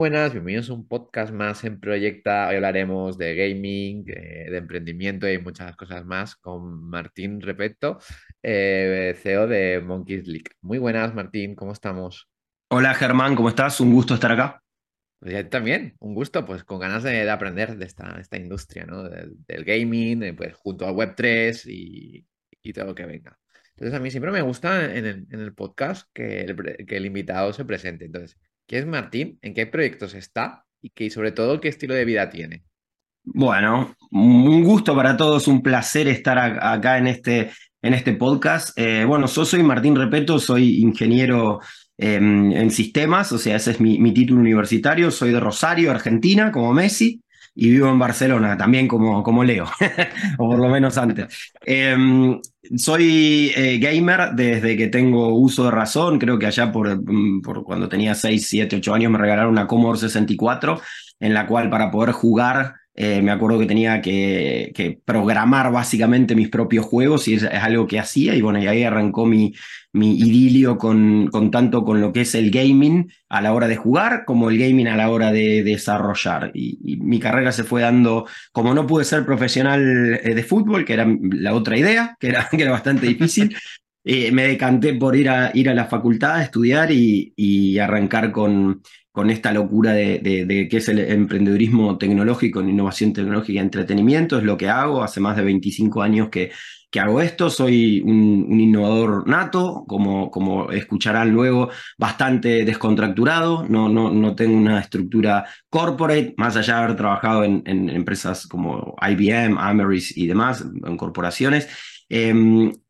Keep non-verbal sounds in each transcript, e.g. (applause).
Buenas, bienvenidos a un podcast más en Proyecta. Hoy hablaremos de gaming, eh, de emprendimiento y muchas cosas más con Martín Repetto, eh, CEO de Monkeys League. Muy buenas, Martín, ¿cómo estamos? Hola Germán, ¿cómo estás? Un gusto estar acá. Pues ya también, un gusto, pues con ganas de, de aprender de esta, esta industria, ¿no? Del, del gaming, eh, pues junto a Web3 y, y todo lo que venga. Entonces, a mí siempre me gusta en el, en el podcast que el, que el invitado se presente. Entonces, ¿quién es Martín? ¿En qué proyectos está? Y, que, sobre todo, ¿qué estilo de vida tiene? Bueno, un gusto para todos, un placer estar acá en este, en este podcast. Eh, bueno, yo soy Martín Repeto, soy ingeniero eh, en sistemas, o sea, ese es mi, mi título universitario. Soy de Rosario, Argentina, como Messi, y vivo en Barcelona, también como, como Leo, (laughs) o por lo menos antes. Eh, soy eh, gamer desde que tengo uso de razón, creo que allá por, mm, por cuando tenía 6, 7, 8 años me regalaron una Commodore 64 en la cual para poder jugar, eh, me acuerdo que tenía que, programar básicamente mis propios juegos y es, es, algo que hacía y bueno, y ahí arrancó mi, idilio con, tanto con lo que es el gaming a la hora de jugar como el gaming a la hora de, de desarrollar. Y, y, mi carrera se fue dando, como no pude ser profesional eh, de fútbol, que era la otra idea, que era, (laughs) que era bastante difícil. Eh, me decanté por ir a, ir a la facultad a estudiar y, y arrancar con, con esta locura de, de, qué es el emprendedurismo tecnológico, en innovación tecnológica y entretenimiento, es lo que hago, hace más de 25 años que, hago esto, soy un, un innovador nato, como, escucharán luego, bastante descontracturado, no tengo una estructura corporate, más allá de haber trabajado en, en empresas como IBM, Ameris y demás, en corporaciones, eh,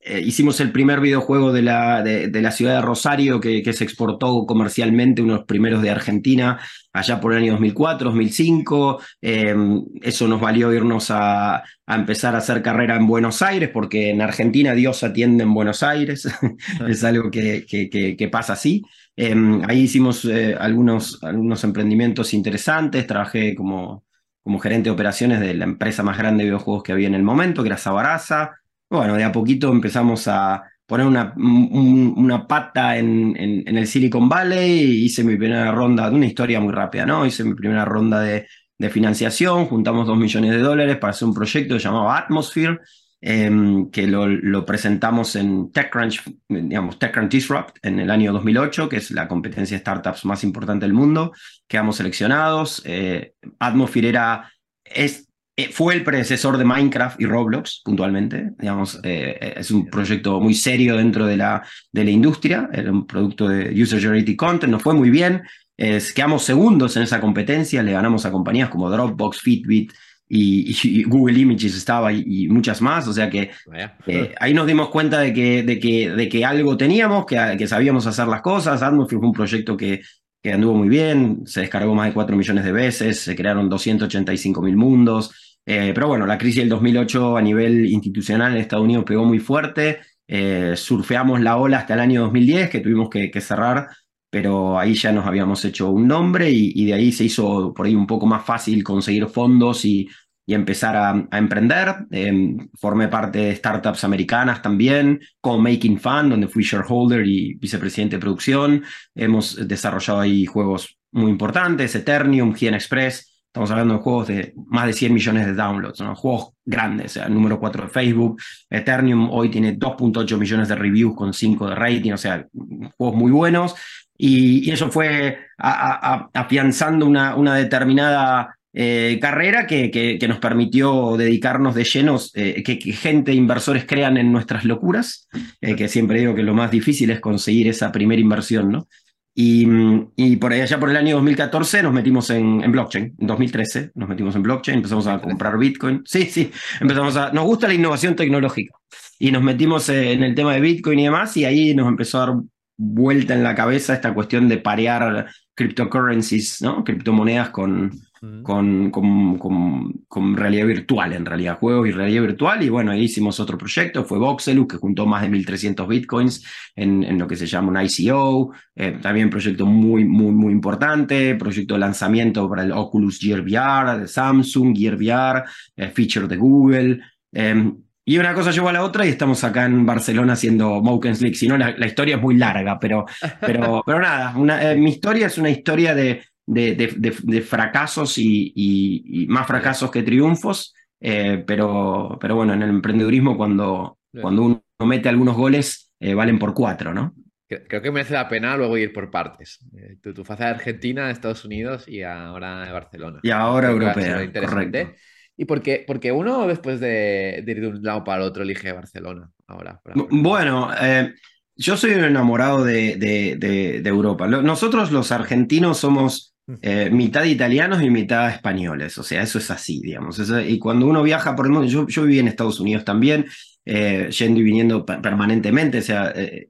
eh, hicimos el primer videojuego de la, de, de la ciudad de Rosario que, que, se exportó comercialmente, unos primeros de Argentina, allá por el año 2004, 2005. Eh, eso nos valió irnos a, a, empezar a hacer carrera en Buenos Aires, porque en Argentina Dios atiende en Buenos Aires. (laughs) es algo que, que, que pasa así. Eh, ahí hicimos algunos, algunos emprendimientos interesantes. Trabajé como, como gerente de operaciones de la empresa más grande de videojuegos que había en el momento, que era Sabaraza. Bueno, de a poquito empezamos a poner una, un, una pata en, en, el Silicon Valley, hice mi primera ronda, una historia muy rápida, ¿no? Hice mi primera ronda de, de financiación, juntamos dos millones de dólares para hacer un proyecto llamado Atmosphere, eh, que lo, lo, presentamos en TechCrunch, digamos, TechCrunch Disrupt en el año 2008, que es la competencia de startups más importante del mundo. Quedamos seleccionados. Eh, Atmosphere era, es, fue el predecesor de Minecraft y Roblox, puntualmente. Digamos, eh, es un proyecto muy serio dentro de la, de la industria. Era un producto de User Generated Content, nos fue muy bien. Eh, quedamos segundos en esa competencia, le ganamos a compañías como Dropbox, Fitbit y, y Google Images estaba y, y, muchas más. O sea que eh, ahí nos dimos cuenta de que, de que, de que algo teníamos, que, que sabíamos hacer las cosas. Atmosphere fue un proyecto que, que anduvo muy bien, se descargó más de 4 millones de veces, se crearon 285 mil mundos. Eh, pero bueno, la crisis del 2008 a nivel institucional en Estados Unidos pegó muy fuerte. Eh, surfeamos la ola hasta el año 2010, que tuvimos que, que cerrar, pero ahí ya nos habíamos hecho un nombre y, y, de ahí se hizo por ahí un poco más fácil conseguir fondos y, y empezar a, a emprender. Eh, formé parte de startups americanas también, como Making Fun, donde fui shareholder y vicepresidente de producción. Hemos desarrollado ahí juegos muy importantes, Eternium, Gien Express. Estamos hablando de juegos de más de 100 millones de downloads, ¿no? juegos grandes, el número 4 de Facebook. Eternium hoy tiene 2.8 millones de reviews con 5 de rating, o sea, juegos muy buenos. Y, y eso fue a, a, afianzando una, una determinada eh, carrera que, que, que, nos permitió dedicarnos de llenos, eh, que, que, gente, inversores crean en nuestras locuras, eh, que siempre digo que lo más difícil es conseguir esa primera inversión, ¿no? Y, y, por allá por el año 2014 nos metimos en, en, blockchain, en 2013 nos metimos en blockchain, empezamos a comprar Bitcoin. Sí, sí, empezamos a... Nos gusta la innovación tecnológica y nos metimos en el tema de Bitcoin y demás y ahí nos empezó a dar vuelta en la cabeza esta cuestión de parear cryptocurrencies, ¿no? Criptomonedas con, mm. con, con, con, con, realidad virtual, en realidad, juegos y realidad virtual. Y bueno, ahí hicimos otro proyecto, fue Voxelus, que juntó más de 1.300 bitcoins en, en, lo que se llama un ICO. Eh, también proyecto muy, muy, muy importante, proyecto de lanzamiento para el Oculus Gear VR de Samsung, Gear VR, eh, feature de Google. Eh, y una cosa llevó a la otra y estamos acá en Barcelona haciendo Mokens League. Si no, la, la, historia es muy larga, pero, pero, (laughs) pero nada, una, eh, mi historia es una historia de, de, fracasos y, más fracasos que triunfos, eh, pero, pero bueno, en el emprendedurismo cuando, cuando uno mete algunos goles, eh, valen por cuatro, ¿no? Creo que merece la pena luego ir por partes. Eh, tu, tu fase de Argentina, Estados Unidos y ahora de Barcelona. Y ahora europea, correcto. ¿Y por qué, porque uno después de, ir de un lado para el otro elige Barcelona ahora? Bueno, yo soy un enamorado de, de, Europa. Nosotros los argentinos somos eh, mitad italianos y mitad españoles, o sea, eso es así, digamos. y cuando uno viaja por el mundo, yo, yo viví en Estados Unidos también, eh, yendo y viniendo permanentemente, o sea, eh,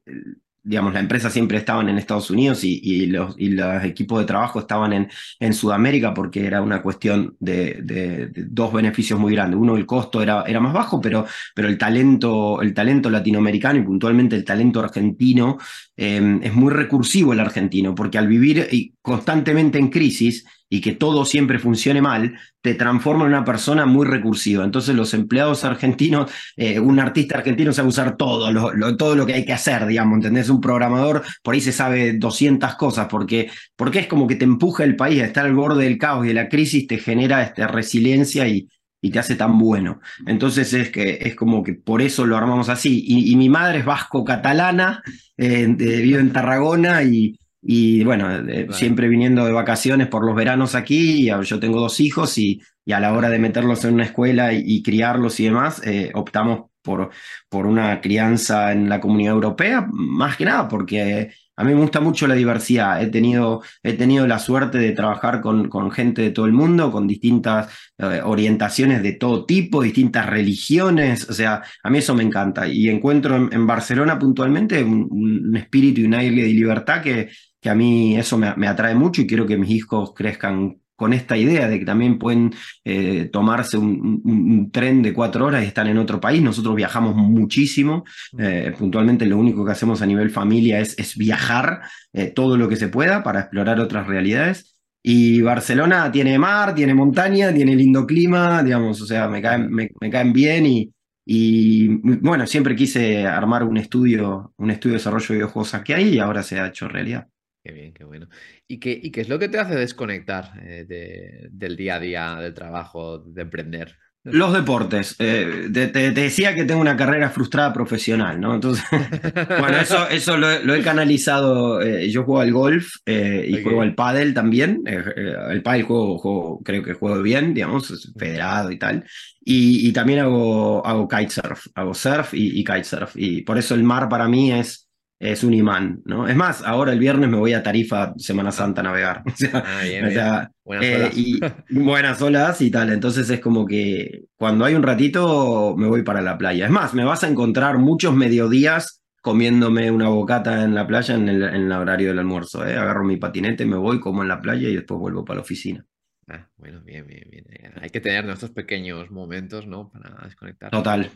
digamos, la empresa siempre estaban en Estados Unidos y, los, y los equipos de trabajo estaban en, en Sudamérica porque era una cuestión de, dos beneficios muy grandes. Uno, el costo era, era más bajo, pero, pero el, talento, el talento latinoamericano y puntualmente el talento argentino eh, es muy recursivo el argentino, porque al vivir constantemente en crisis, y que todo siempre funcione mal, te transforma en una persona muy recursiva. Entonces los empleados argentinos, eh, un artista argentino sabe usar todo lo, todo lo que hay que hacer, digamos, ¿entendés? Un programador por ahí se sabe 200 cosas, porque, porque es como que te empuja el país a estar al borde del caos y de la crisis, te genera esta resiliencia y, y te hace tan bueno. Entonces es que es como que por eso lo armamos así. Y, mi madre es vasco-catalana, eh, vive en Tarragona y, y bueno, eh, siempre viniendo de vacaciones por los veranos aquí, yo tengo dos hijos y, y, a la hora de meterlos en una escuela y, criarlos y demás, eh, optamos por, por una crianza en la comunidad europea, más que nada porque a mí me gusta mucho la diversidad. He tenido, he tenido la suerte de trabajar con, con gente de todo el mundo, con distintas eh, orientaciones de todo tipo, distintas religiones. O sea, a mí eso me encanta. Y encuentro en, Barcelona puntualmente un, un, espíritu y un aire de libertad que, que a mí eso me, atrae mucho y quiero que mis hijos crezcan con esta idea de que también pueden eh, tomarse un, tren de cuatro horas y estar en otro país. Nosotros viajamos muchísimo. Eh, puntualmente lo único que hacemos a nivel familia es, es viajar eh, todo lo que se pueda para explorar otras realidades. Y Barcelona tiene mar, tiene montaña, tiene lindo clima, digamos, o sea, me caen, me, caen bien y, y bueno, siempre quise armar un estudio, un estudio de desarrollo de videojuegos aquí ahí y ahora se ha hecho realidad. Qué bien, qué bueno. ¿Y qué, y qué es lo que te hace desconectar eh, del día a día, del trabajo, de emprender? Los deportes. Eh, te, decía que tengo una carrera frustrada profesional, ¿no? Entonces, (laughs) bueno, eso, eso lo, he canalizado. Eh, yo juego al golf y juego al pádel también. el pádel juego, creo que juego bien, digamos, federado y tal. Y, también hago, hago kitesurf, hago surf y, y kitesurf. Y por eso el mar para mí es es un imán, ¿no? Es más, ahora el viernes me voy a Tarifa Semana Santa a navegar. (laughs) buenas, eh, olas. Y, buenas olas y tal. Entonces es como que cuando hay un ratito me voy para la playa. Es más, me vas a encontrar muchos mediodías comiéndome una bocata en la playa en el, horario del almuerzo. ¿eh? Agarro mi patinete, me voy, como en la playa y después vuelvo para la oficina. Ah, bueno, bien, bien, bien. Hay que tener nuestros pequeños momentos, ¿no? Para desconectar. Total.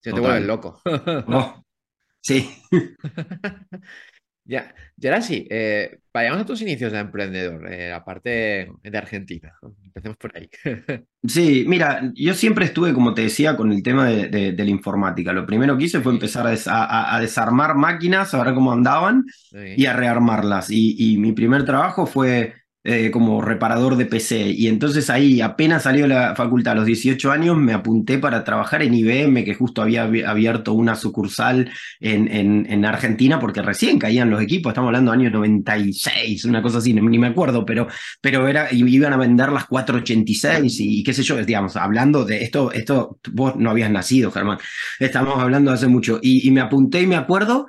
Se te vuelves loco. Oh, (laughs) Sí. (laughs) ya, y ahora sí, eh, vayamos a tus inicios de emprendedor, eh, aparte de Argentina. Empecemos por ahí. (laughs) sí, mira, yo siempre estuve, como te decía, con el tema de, la informática. Lo primero que hice fue empezar a, desarmar máquinas, a ver cómo andaban y a rearmarlas. y mi primer trabajo fue eh, como reparador de PC. Y entonces ahí, apenas salió la facultad a los 18 años, me apunté para trabajar en IBM, que justo había abierto una sucursal en, en, Argentina, porque recién caían los equipos, estamos hablando de años 96, una cosa así, ni me acuerdo, pero, pero era, iban a vender las 486 y, qué sé yo, digamos, hablando de esto, esto, vos no habías nacido, Germán, estamos hablando hace mucho. Y, y me apunté y me acuerdo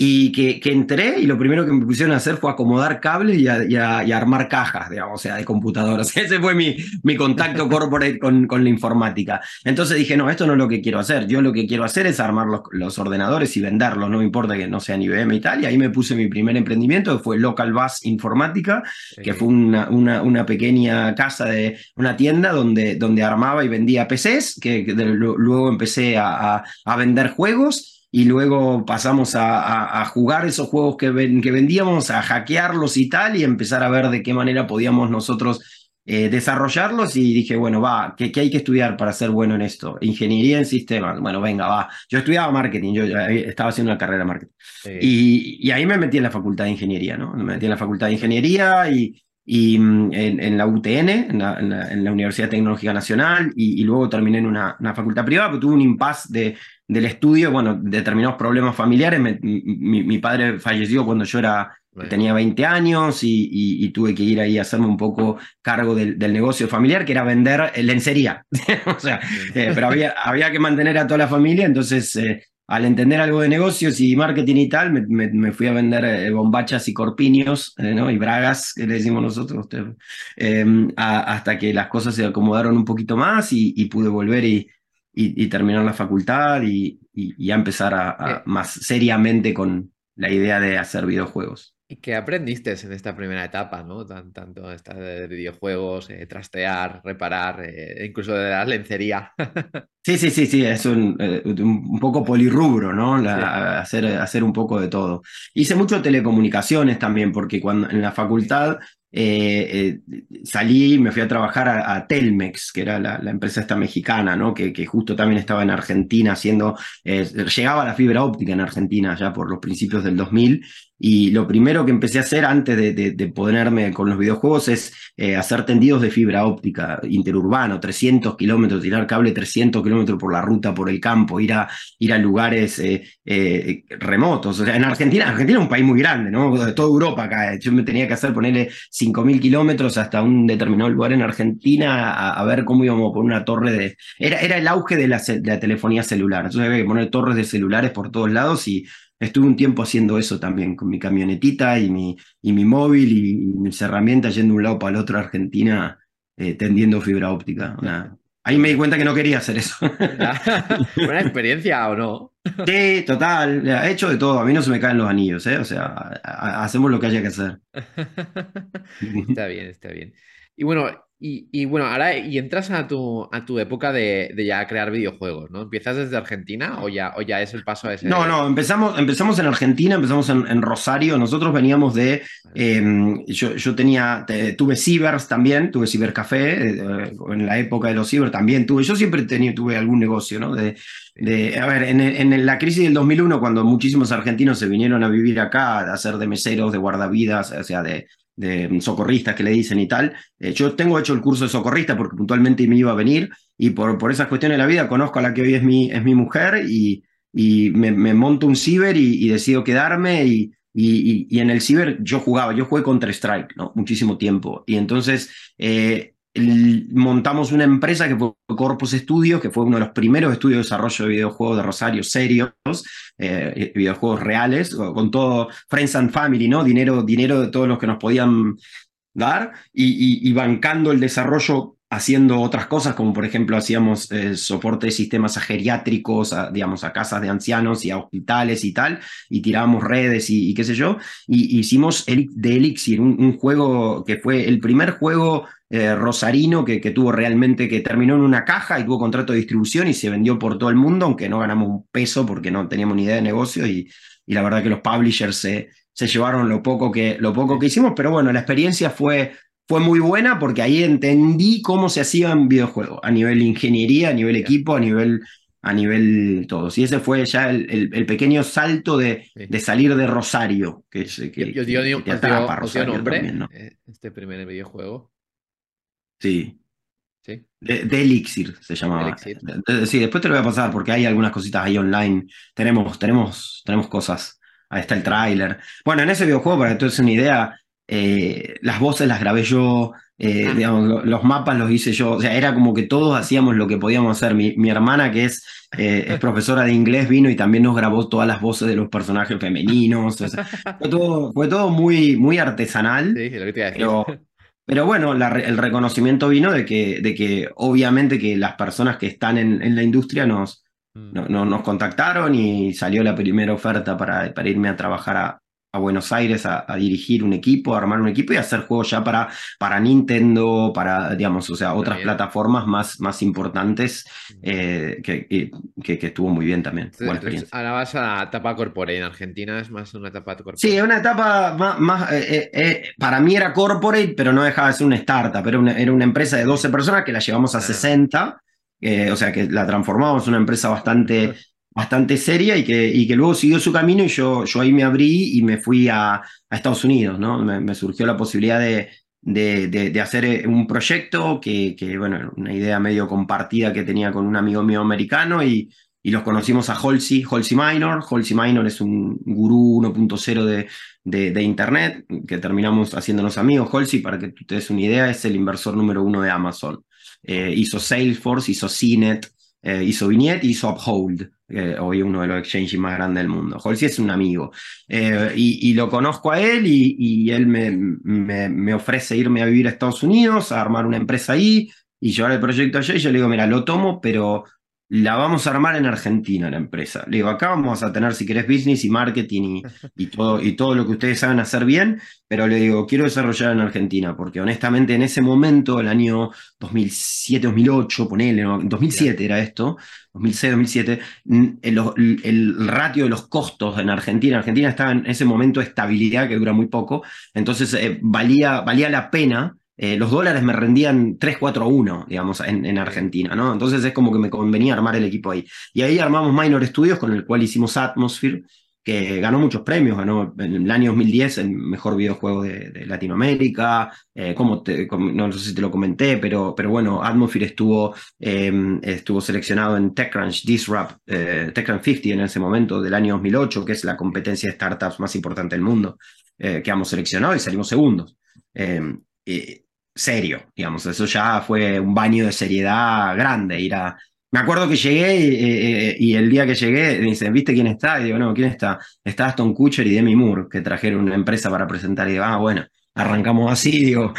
y que, que, entré y lo primero que me pusieron a hacer fue acomodar cables y, y, armar cajas, digamos, o sea, de computadoras. (laughs) Ese fue mi, mi contacto corporate con, con, la informática. Entonces dije, no, esto no es lo que quiero hacer. Yo lo que quiero hacer es armar los, los ordenadores y venderlos, no me importa que no sean IBM y tal. Y ahí me puse mi primer emprendimiento, que fue Local Bus Informática, que fue una, una, una, pequeña casa de una tienda donde, donde armaba y vendía PCs, que, luego empecé a, a, a vender juegos y luego pasamos a, jugar esos juegos que, que, vendíamos, a hackearlos y tal, y empezar a ver de qué manera podíamos nosotros eh, desarrollarlos. Y dije, bueno, va, ¿qué, hay que estudiar para ser bueno en esto? Ingeniería en sistemas. Bueno, venga, va. Yo estudiaba marketing, yo estaba haciendo una carrera de marketing. Y, y, ahí me metí en la facultad de ingeniería, ¿no? Me metí en la facultad de ingeniería y, y mm, en, la UTN, en la, Universidad Tecnológica Nacional, y, luego terminé en una, facultad privada, pero tuve un impasse de, del estudio, bueno, determinados problemas familiares. mi, padre falleció cuando yo era, tenía 20 años y, tuve que ir ahí a hacerme un poco cargo del, negocio familiar, que era vender lencería. (laughs) o sea, eh, pero había, había que mantener a toda la familia, entonces eh, al entender algo de negocios y marketing y tal, me, fui a vender eh, bombachas y corpiños, eh, ¿no? Y bragas, que le decimos nosotros, em, hasta que las cosas se acomodaron un poquito más y, pude volver y, y, terminar la facultad y, empezar a, eh. más seriamente con la idea de hacer videojuegos. ¿Y qué aprendiste en esta primera etapa, ¿no? tanto esta de videojuegos, eh, trastear, reparar, eh, incluso de la lencería. (laughs) sí, sí, sí, sí, es un, eh, un poco polirrubro, ¿no? hacer, hacer un poco de todo. Hice mucho telecomunicaciones también, porque cuando en la facultad eh, eh, salí y me fui a trabajar a, Telmex, que era la, empresa esta mexicana, ¿no? Que, que, justo también estaba en Argentina haciendo, eh, llegaba la fibra óptica en Argentina ya por los principios del 2000 y lo primero que empecé a hacer antes de, ponerme con los videojuegos es eh, hacer tendidos de fibra óptica interurbano, 300 kilómetros, tirar cable 300 kilómetros por la ruta, por el campo, ir a, ir a lugares eh, eh, remotos. O sea, en Argentina, Argentina es un país muy grande, ¿no? Toda Europa acá. Yo me tenía que hacer ponerle 5.000 kilómetros hasta un determinado lugar en Argentina a, ver cómo íbamos a poner una torre de... Era, era el auge de la, de la telefonía celular. Entonces había que poner torres de celulares por todos lados y Estuve un tiempo haciendo eso también, con mi camionetita y mi, y mi móvil y, mis herramientas yendo de un lado para el otro a Argentina, eh, tendiendo fibra óptica. ahí me di cuenta que no quería hacer eso. (laughs) Buena experiencia o no. Sí, total. He hecho de todo. A mí no se me caen los anillos, ¿eh? O sea, hacemos lo que haya que hacer. (laughs) está bien, está bien. Y bueno, y, bueno, ahora y entras a tu, a tu época de, ya crear videojuegos, ¿no? ¿Empiezas desde Argentina o ya, o ya es el paso a ese? No, no, empezamos, empezamos en Argentina, empezamos en, Rosario. Nosotros veníamos de. Em, yo, yo, tenía. tuve cibers también, tuve cibercafé. Eh, en la época de los ciber también tuve. Yo siempre tenía, tuve algún negocio, ¿no? De, de, a ver, en, en, la crisis del 2001, cuando muchísimos argentinos se vinieron a vivir acá, a hacer de meseros, de guardavidas, o sea, de, de socorristas que le dicen y tal. Eh, yo tengo hecho el curso de socorrista porque puntualmente me iba a venir y por, por esas cuestiones de la vida conozco a la que hoy es mi, es mi mujer y, y me, monto un ciber y, decido quedarme y, y, en el ciber yo jugaba, yo jugué contra Strike, ¿no? Muchísimo tiempo. Y entonces eh, montamos una empresa que fue Corpus Studios, que fue uno de los primeros estudios de desarrollo de videojuegos de Rosario serios, eh, videojuegos reales, con todo Friends and Family, ¿no? Dinero, dinero de todos los que nos podían dar y, bancando el desarrollo haciendo otras cosas, como por ejemplo hacíamos eh, soporte de sistemas a geriátricos, a, digamos, a casas de ancianos y a hospitales y tal, y tirábamos redes y, qué sé yo, y hicimos el, de Elixir, un, juego que fue el primer juego eh, rosarino que, que, tuvo realmente, que terminó en una caja y tuvo contrato de distribución y se vendió por todo el mundo, aunque no ganamos un peso porque no teníamos ni idea de negocio y, y la verdad que los publishers se, se llevaron lo poco, que, lo poco que hicimos, pero bueno, la experiencia fue, fue muy buena porque ahí entendí cómo se hacían videojuegos, a nivel ingeniería, a nivel equipo, a nivel a nivel todos. Y ese fue ya el, el, pequeño salto de, de, salir de Rosario. Que, que, yo, yo, ¿no? Eh, este primer videojuego. Sí. ¿Sí? De, Elixir se llamaba. sí, después te lo voy a pasar porque hay algunas cositas ahí online. Tenemos, tenemos, tenemos cosas. Ahí está el tráiler. Bueno, en ese videojuego, para que tú des una idea, eh, las voces las grabé yo, eh, ah. digamos, los mapas los hice yo. O sea, era como que todos hacíamos lo que podíamos hacer. Mi, mi hermana, que es, eh, es (laughs) profesora de inglés, vino y también nos grabó todas las voces de los personajes femeninos. fue, todo, fue todo muy, muy artesanal. Sí, lo que te iba a decir. Pero bueno, el reconocimiento vino de que, de que obviamente que las personas que están en, la industria nos, mm. nos contactaron y salió la primera oferta para, para irme a trabajar a, a Buenos Aires a, dirigir un equipo, a armar un equipo y hacer juegos ya para, para Nintendo, para, digamos, o sea, otras plataformas más, más importantes, eh, que, que, estuvo muy bien también. ahora vas a la etapa corporate. En Argentina es más una etapa corporate. Sí, una etapa más, eh, eh, para mí era corporate, pero no dejaba de ser una startup. Era una, era una empresa de 12 personas que la llevamos a 60. o sea que la transformamos en una empresa bastante bastante seria y que, y que luego siguió su camino y yo, yo ahí me abrí y me fui a, a Estados Unidos, ¿no? Me, surgió la posibilidad de, de, de, hacer eh, un proyecto que, que, bueno, una idea medio compartida que tenía con un amigo mío americano y, y los conocimos a Halsey, Halsey Minor. Halsey Minor es un gurú 1.0 de, de, de, Internet que terminamos haciéndonos amigos. Halsey, para que tú te des una idea, es el inversor número uno de Amazon. Eh, hizo Salesforce, hizo CNET, eh, hizo Vignette hizo Uphold, hoy uno de los exchanges más grandes del mundo. Halsey es un amigo. Eh, y, y, lo conozco a él y, y él me, me, me, ofrece irme a vivir a Estados Unidos, a armar una empresa ahí y llevar el proyecto allá. Y yo le digo, mira, lo tomo, pero la vamos a armar en Argentina, la empresa. Le digo, acá vamos a tener, si querés, business y marketing y, y, todo, y todo lo que ustedes saben hacer bien, pero le digo, quiero desarrollar en Argentina, porque honestamente en ese momento, el año 2007, 2008, ponele, ¿no? 2007 era esto, 2006, 2007, el, el, ratio de los costos en Argentina, Argentina estaba en ese momento de estabilidad que dura muy poco, entonces eh, valía, valía la pena eh, los dólares me rendían 3, 4 a 1, digamos, en, en, Argentina, ¿no? Entonces es como que me convenía armar el equipo ahí. Y ahí armamos Minor Studios, con el cual hicimos Atmosphere, que ganó muchos premios, ganó en el año 2010 el mejor videojuego de, de Latinoamérica, eh, como, te, como no, sé si te lo comenté, pero, pero bueno, Atmosphere estuvo, eh, estuvo seleccionado en TechCrunch Disrupt, eh, TechCrunch 50 en ese momento del año 2008, que es la competencia de startups más importante del mundo, eh, que hemos seleccionado y salimos segundos serio, digamos, eso ya fue un baño de seriedad grande, ir a... Me acuerdo que llegué y, y, el día que llegué me dicen, ¿viste quién está? Y digo, no, ¿quién está? Está Aston Kutcher y Demi Moore, que trajeron una empresa para presentar. Y digo, ah, bueno, arrancamos así, (laughs) digo.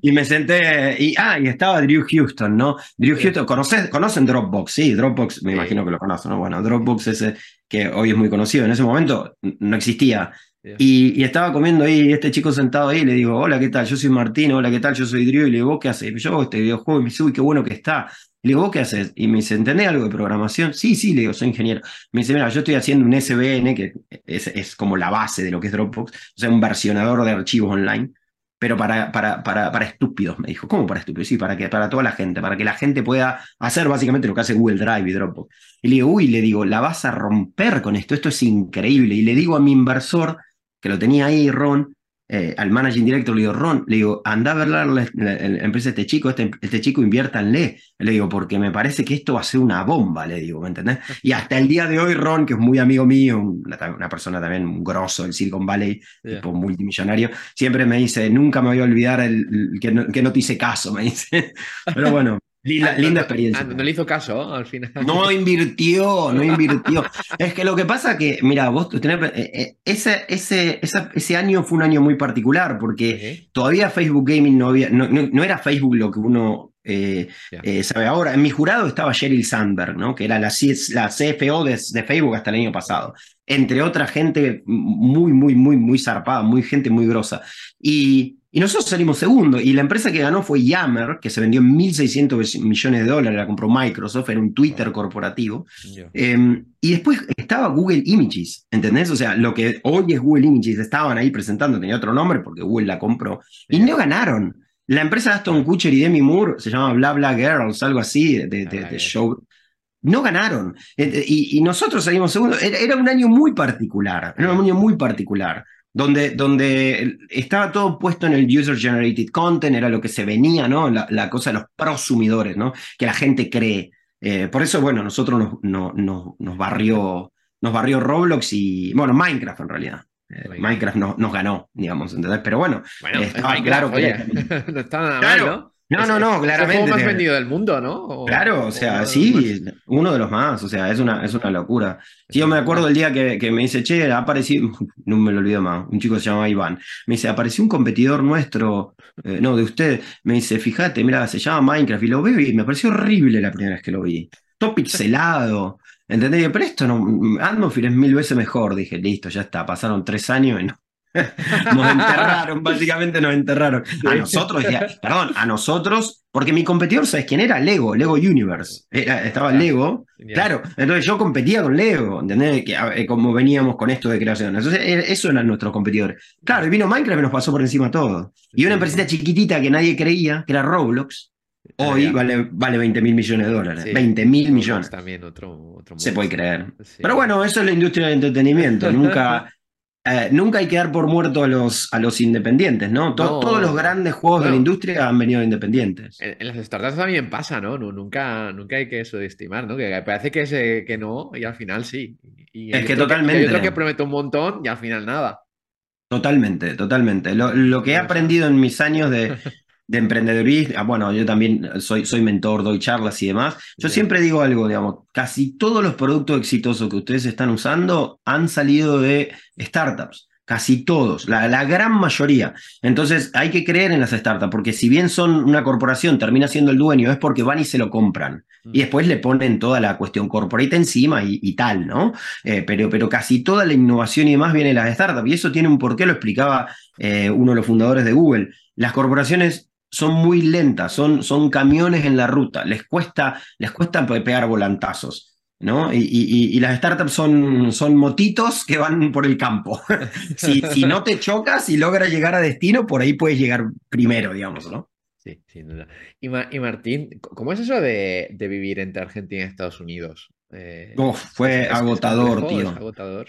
y me senté, y, ah, y estaba Drew Houston, ¿no? Drew Houston, ¿conoces, ¿conocen Dropbox? Sí, Dropbox, me imagino que lo conocen, ¿no? Bueno, Dropbox ese que hoy es muy conocido, en ese momento no existía. Y, y, estaba comiendo ahí, este chico sentado ahí, le digo, hola, ¿qué tal? Yo soy Martín, hola, ¿qué tal? Yo soy Drew, y le digo, ¿vos qué haces? Yo hago este videojuego, y me dice, uy, qué bueno que está. Le digo, ¿vos qué haces? Y me dice, ¿entendés algo de programación? Sí, sí, le digo, soy ingeniero. Me dice, mira, yo estoy haciendo un SBN, que es, es como la base de lo que es Dropbox, o sea, un versionador de archivos online, pero para, para, para, para estúpidos, me dijo. ¿Cómo para estúpidos? Sí, para, que, para toda la gente, para que la gente pueda hacer básicamente lo que hace Google Drive y Dropbox. Y le digo, uy, le digo, la vas a romper con esto, esto es increíble. Y le digo a mi inversor, que lo tenía ahí, Ron, eh, al managing director, le digo, Ron, le digo, anda a ver la, la, la, la empresa de este chico, este, este chico inviértanle, le digo, porque me parece que esto va a ser una bomba, le digo, ¿me entendés? Y hasta el día de hoy, Ron, que es muy amigo mío, una, una persona también un grosso del Silicon Valley, yeah. tipo multimillonario, siempre me dice, nunca me voy a olvidar el, el que, no, que no te hice caso, me dice. (laughs) Pero bueno. Linda, ah, linda no, experiencia. Ah, no le hizo caso al final. No invirtió, no (laughs) invirtió. es que lo que pasa que, mira, vos tenés, eh, eh, ese, ese, esa, ese año fue un año muy particular porque todavía Facebook Gaming no había, no, no, no, era Facebook lo que uno eh, yeah. eh, sabe ahora. En mi jurado estaba Sheryl Sandberg, ¿no? que era la, la CFO de, de, Facebook hasta el año pasado. Entre otra gente muy, muy, muy, muy zarpada, muy gente muy grosa. Y y nosotros salimos segundo, y la empresa que ganó fue Yammer, que se vendió en 1.600 millones de dólares, la compró Microsoft, era un Twitter corporativo. Yeah. Eh, y después estaba Google Images, ¿entendés? O sea, lo que hoy es Google Images, estaban ahí presentando, tenía otro nombre porque Google la compró, y no ganaron. La empresa de Aston Kutcher y Demi Moore se llama Bla Bla Girls, algo así, de, de, de, de show. No ganaron. Y, y, nosotros salimos segundo. Era, era un año muy particular, era un año muy particular donde, donde estaba todo puesto en el user generated content, era lo que se venía, ¿no? La, la cosa de los prosumidores, ¿no? Que la gente cree. Eh, por eso, bueno, nosotros nos, nos, nos, nos, barrió, nos barrió Roblox y, bueno, Minecraft en realidad. Minecraft no, nos ganó, digamos, ¿entendés? Pero bueno, bueno estaba claro que... (laughs) No está nada claro, mal, ¿no? No, no, no, claramente. Es el juego más vendido del mundo, ¿no? O, claro, o sea, o sí, más. uno de los más, o sea, es una, es una locura. Sí, yo me acuerdo el día que, que me dice, che, apareció, (laughs) no me lo olvido más, un chico se llama Iván, me dice, apareció un competidor nuestro, eh, no, de usted, me dice, fíjate, mira, se llama Minecraft, y lo veo y me pareció horrible la primera vez que lo vi. Todo pixelado, (laughs) ¿entendés? Pero esto no, Atmosphere es mil veces mejor, dije, listo, ya está, pasaron tres años y no, (laughs) nos enterraron, (laughs) básicamente nos enterraron. A nosotros, perdón, a nosotros, porque mi competidor, ¿sabes quién era? Lego, Lego Universe. Era, estaba Lego. Claro, entonces yo competía con Lego, ¿entendés? Que, eh, como veníamos con esto de creación. Entonces, eh, eso eran nuestros competidores. Claro, y vino Minecraft y nos pasó por encima todo. Y una empresita chiquitita que nadie creía, que era Roblox, Hoy vale, vale 20 mil millones de dólares. Sí, 20 mil millones. También otro, otro Se puede creer. Sí. Pero bueno, eso es la industria del entretenimiento. Nunca, (laughs) eh, nunca hay que dar por muerto a los, a los independientes, ¿no? Todos los grandes juegos de la industria han venido independientes. En, las startups también pasa, ¿no? nunca, nunca hay que subestimar, ¿no? Que parece que, que no y al final sí. es que totalmente. yo que promete un montón y al final nada. Totalmente, totalmente. Lo, que he aprendido en mis años de, de emprendedurismo, ah, bueno, yo también soy, soy mentor, doy charlas y demás. Yo siempre digo algo, digamos, casi todos los productos exitosos que ustedes están usando han salido de startups. Casi todos, la, la, gran mayoría. Entonces hay que creer en las startups, porque si bien son una corporación, termina siendo el dueño, es porque van y se lo compran. Y después le ponen toda la cuestión corporate encima y, tal, ¿no? Eh, pero, pero casi toda la innovación y demás viene de las startups. Y eso tiene un porqué, lo explicaba eh, uno de los fundadores de Google. Las corporaciones son muy lentas, son, son camiones en la ruta, les cuesta, les cuesta pegar volantazos. ¿no? Y, las startups son, son motitos que van por el campo. (laughs) si, si, no te chocas y logras llegar a destino, por ahí puedes llegar primero, digamos, ¿no? Sí, sin duda. Y, Martín, ¿cómo es eso de, vivir entre Argentina y Estados Unidos? Eh, fue agotador, tío.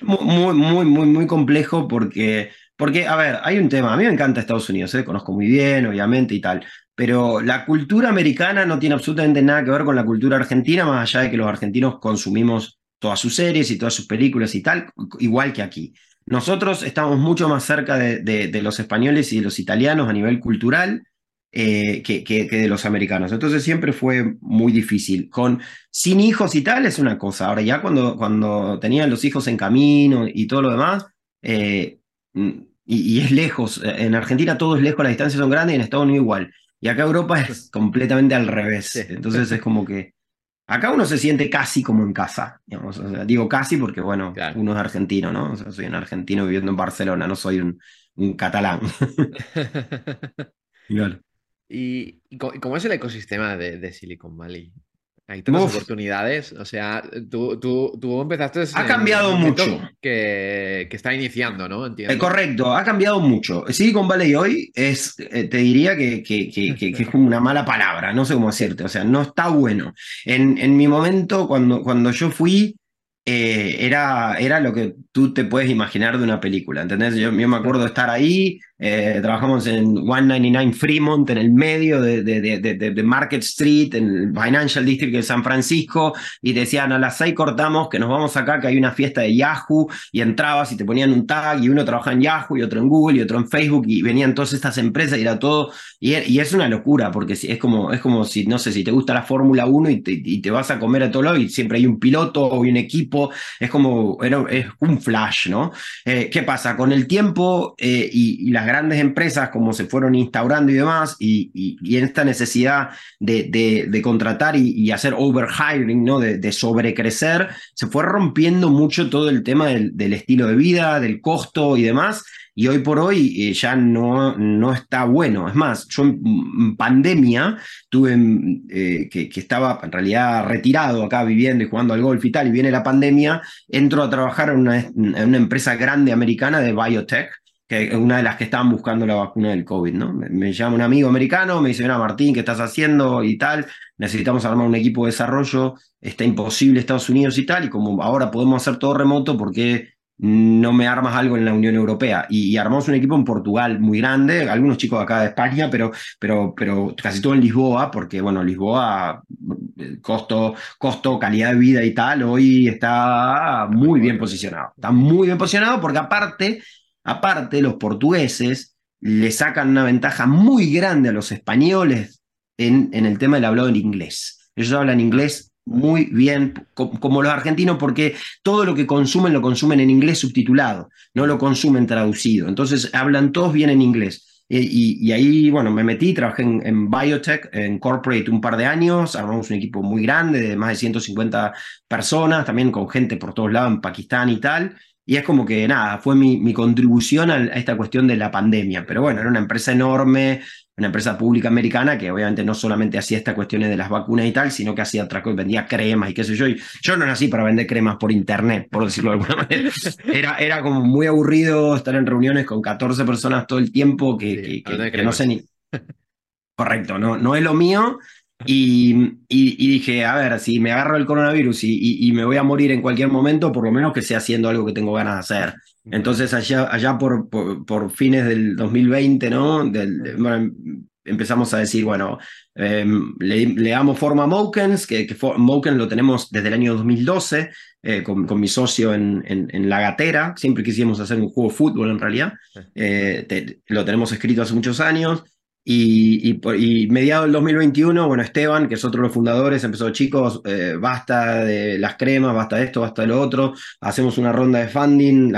Muy, muy, muy, muy complejo porque, porque, a ver, hay un tema. A mí me encanta Estados Unidos, ¿eh? conozco muy bien, obviamente, y tal. Pero la cultura americana no tiene absolutamente nada que ver con la cultura argentina, más allá de que los argentinos consumimos todas sus series y todas sus películas y tal, igual que aquí. Nosotros estamos mucho más cerca de, los españoles y de los italianos a nivel cultural eh, que, que, de los americanos. Entonces siempre fue muy difícil. Con, sin hijos y tal es una cosa. Ahora ya cuando, cuando tenían los hijos en camino y todo lo demás, eh, y, y, es lejos. En Argentina todo es lejos, las distancias son grandes y en Estados Unidos igual. Y acá Europa es completamente al revés. Entonces es como que acá uno se siente casi como en casa. Digamos. digo casi porque, bueno, uno es argentino, ¿no? soy un argentino viviendo en Barcelona, no soy un, un catalán. (laughs) ¿Y, cómo es el ecosistema de Silicon Valley? Hay tantas oportunidades. O sea, tú, tú, tú empezaste. Ha cambiado mucho. Que, que, está iniciando, ¿no? Entiendo. Eh, correcto, ha cambiado mucho. Silicon Valley hoy es, eh, te diría que, que, que, es como una mala palabra, no sé cómo decirte. O sea, no está bueno. En, en mi momento, cuando, cuando yo fui, eh, era, era lo que tú te puedes imaginar de una película, ¿entendés? Yo, yo me acuerdo de estar ahí, eh, trabajamos en 199 Fremont, en el medio de, de, de, Market Street, en el Financial District de San Francisco, y decían a las seis cortamos que nos vamos acá, que hay una fiesta de Yahoo, y entrabas y te ponían un tag, y uno trabajaba en Yahoo, y otro en Google, y otro en Facebook, y venían todas estas empresas, y era todo, y, y es una locura, porque es como, es como si, no sé, si te gusta la Fórmula 1 y te, y te vas a comer a todo y siempre hay un piloto o un equipo es como, es un flash, ¿no? Eh, ¿Qué pasa? Con el tiempo eh, y, las grandes empresas, como se fueron instaurando y demás, y, en esta necesidad de, contratar y, hacer overhiring, ¿no? De, sobrecrecer, se fue rompiendo mucho todo el tema del estilo de vida, del costo y demás y hoy por hoy eh, ya no, está bueno. Es más, yo en, pandemia tuve eh, que, que, estaba en realidad retirado acá viviendo y jugando al golf y tal, y viene la pandemia, entro a trabajar en una, en una empresa grande americana de biotech que una de las que estaban buscando la vacuna del COVID, ¿no? Me, llama un amigo americano, me dice, mira, Martín, ¿qué estás haciendo? Y tal, necesitamos armar un equipo de desarrollo, está imposible Estados Unidos y tal, y como ahora podemos hacer todo remoto, porque no me armas algo en la Unión Europea. Y, armamos un equipo en Portugal muy grande, algunos chicos acá de España, pero, pero, pero casi todo en Lisboa, porque bueno, Lisboa, costo, costo, calidad de vida y tal, hoy está muy bien posicionado. Está muy bien posicionado porque aparte, aparte los portugueses le sacan una ventaja muy grande a los españoles en, en el tema del hablado en inglés. Ellos hablan inglés muy bien, como los argentinos, porque todo lo que consumen lo consumen en inglés subtitulado, no lo consumen traducido. Entonces hablan todos bien en inglés. Y, ahí, bueno, me metí, trabajé en, biotech, en corporate un par de años, armamos un equipo muy grande de más de 150 personas, también con gente por todos lados en Pakistán y tal. Y es como que nada, fue mi, mi contribución a, esta cuestión de la pandemia. Pero bueno, era una empresa enorme, una empresa pública americana que obviamente no solamente hacía estas cuestiones de las vacunas y tal, sino que hacía otra cosa, vendía cremas y qué sé yo. Y yo no nací para vender cremas por internet, por decirlo de alguna (laughs) manera. Era, era como muy aburrido estar en reuniones con 14 personas todo el tiempo que, que, no sé ni... (laughs) Correcto, no, no es lo mío. Y, y, dije, a ver, si me agarro el coronavirus y, y, me voy a morir en cualquier momento, por lo menos que sea haciendo algo que tengo ganas de hacer. Entonces allá, allá por, por, fines del 2020, ¿no? Del, empezamos a decir, bueno, em, le, damos forma a Mokens, que, que Mokens lo tenemos desde el año 2012, eh, con, con, mi socio en, en, La Gatera, siempre quisimos hacer un juego de fútbol en realidad, eh, lo tenemos escrito hace muchos años, y, y, y, mediado del 2021, bueno, Esteban, que es otro de los fundadores, empezó, chicos, eh, basta de las cremas, basta de esto, basta de lo otro, hacemos una ronda de funding,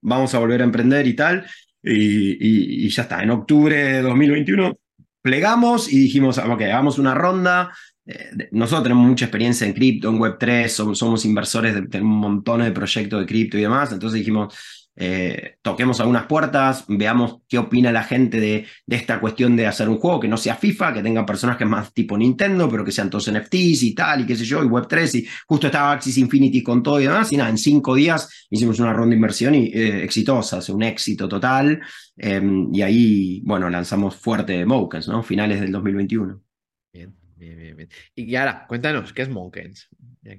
vamos a volver a emprender y tal. Y, y, ya está, en octubre de 2021 plegamos y dijimos, ok, hagamos una ronda. Eh, nosotros tenemos mucha experiencia en cripto, en Web3, somos, somos inversores de, un montón de proyectos de cripto y demás. Entonces dijimos, eh, toquemos algunas puertas, veamos qué opina la gente de, esta cuestión de hacer un juego que no sea FIFA, que tenga personajes más tipo Nintendo, pero que sean todos NFTs y tal, y qué sé yo, y Web3, y justo estaba Axis Infinity con todo y demás, y nada, en cinco días hicimos una ronda de inversión y, eh, exitosa, o un éxito total, em, y ahí, bueno, lanzamos fuerte Mokens, ¿no? Finales del 2021. Bien, bien, bien, bien. Y ahora, cuéntanos, ¿qué es Mokens?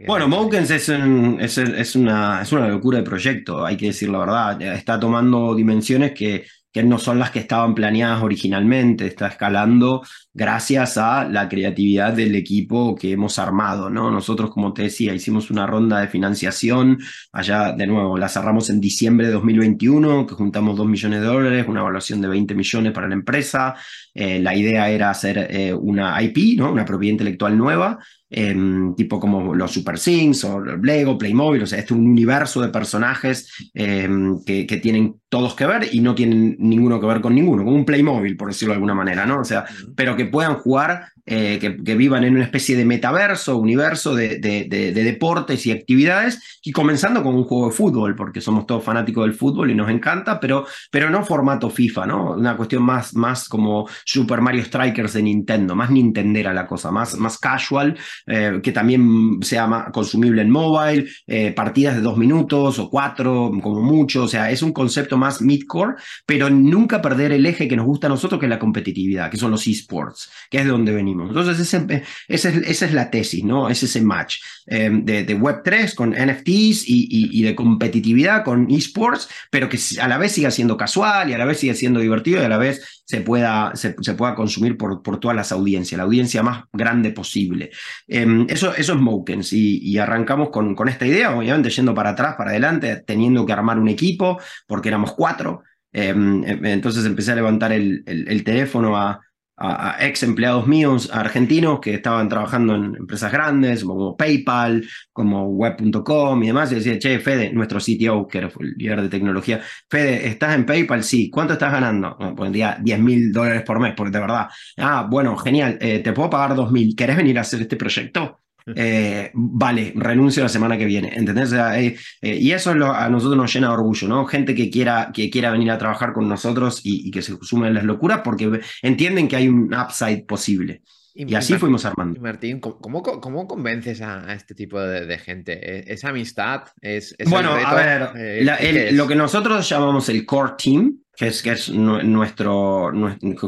Bueno, Mokens es, es, es, una, es una locura de proyecto, hay que decir la verdad. Está tomando dimensiones que que no son las que estaban planeadas originalmente, está escalando gracias a la creatividad del equipo que hemos armado, ¿no? Nosotros, como te decía, hicimos una ronda de financiación, allá de nuevo, la cerramos en diciembre de 2021, que juntamos 2 millones de dólares, una evaluación de 20 millones para la empresa, eh, la idea era hacer eh, una IP, ¿no? Una propiedad intelectual nueva, Em, tipo como los Super Sings o Lego, Playmobil, o sea, este es un universo de personajes em, que, que, tienen todos que ver y no tienen ninguno que ver con ninguno, como un Playmobil, por decirlo de alguna manera, ¿no? O sea, pero que puedan jugar eh, que, vivan en una especie de metaverso, universo de, de, deportes y actividades, y comenzando con un juego de fútbol, porque somos todos fanáticos del fútbol y nos encanta, pero, pero no formato FIFA, ¿no? Una cuestión más, más como Super Mario Strikers de Nintendo, más Nintendera la cosa, más, más casual, eh, que también sea consumible en mobile, eh, partidas de dos minutos o cuatro, como mucho, o sea, es un concepto más midcore, pero nunca perder el eje que nos gusta a nosotros, que es la competitividad, que son los esports, que es de donde venimos. Entonces, ese, esa es la tesis, ¿no? Es ese match em, de, Web3 con NFTs y, de competitividad con esports, pero que a la vez siga siendo casual y a la vez siga siendo divertido y a la vez se pueda, se, pueda consumir por, por todas las audiencias, la audiencia más grande posible. Em, eso, eso es Mokens y, arrancamos con, con esta idea, obviamente yendo para atrás, para adelante, teniendo que armar un equipo, porque éramos cuatro. Em, entonces empecé a levantar el teléfono a, a, ex empleados míos argentinos que estaban trabajando en empresas grandes como PayPal, como Web.com y demás, y decía, che, Fede, nuestro CTO, que era el líder de tecnología, Fede, ¿estás en PayPal? Sí, ¿cuánto estás ganando? Bueno, pues 10 mil dólares por mes, porque de verdad, ah, bueno, genial, eh, te puedo pagar 2 mil, ¿querés venir a hacer este proyecto? Eh, vale, renuncio la semana que viene, ¿entendés? Eh, eh, y eso a nosotros nos llena de orgullo, ¿no? Gente que quiera, que quiera venir a trabajar con nosotros y, que se sume en las locuras porque entienden que hay un upside posible. Y, así fuimos armando. Martín, ¿cómo, cómo convences a, este tipo de, gente? ¿E-, ¿Es, amistad? ¿Es, bueno, a ver, lo que nosotros llamamos el core team, que es, que es nuestro,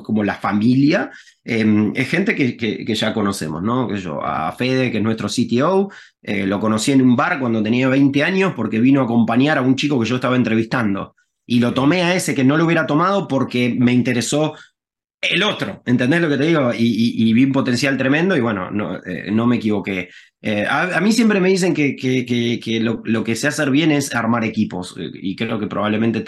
como la familia, em, es gente que, que, ya conocemos, ¿no? Que yo, a Fede, que es nuestro CTO, eh, lo conocí en un bar cuando tenía 20 años porque vino a acompañar a un chico que yo estaba entrevistando. Y lo tomé a ese que no lo hubiera tomado porque me interesó el otro, ¿entendés lo que te digo? Y, vi un potencial tremendo y bueno, no, eh, no me equivoqué. Eh, a, mí siempre me dicen que, que, que, lo, lo, que sé hacer bien es armar equipos y creo que probablemente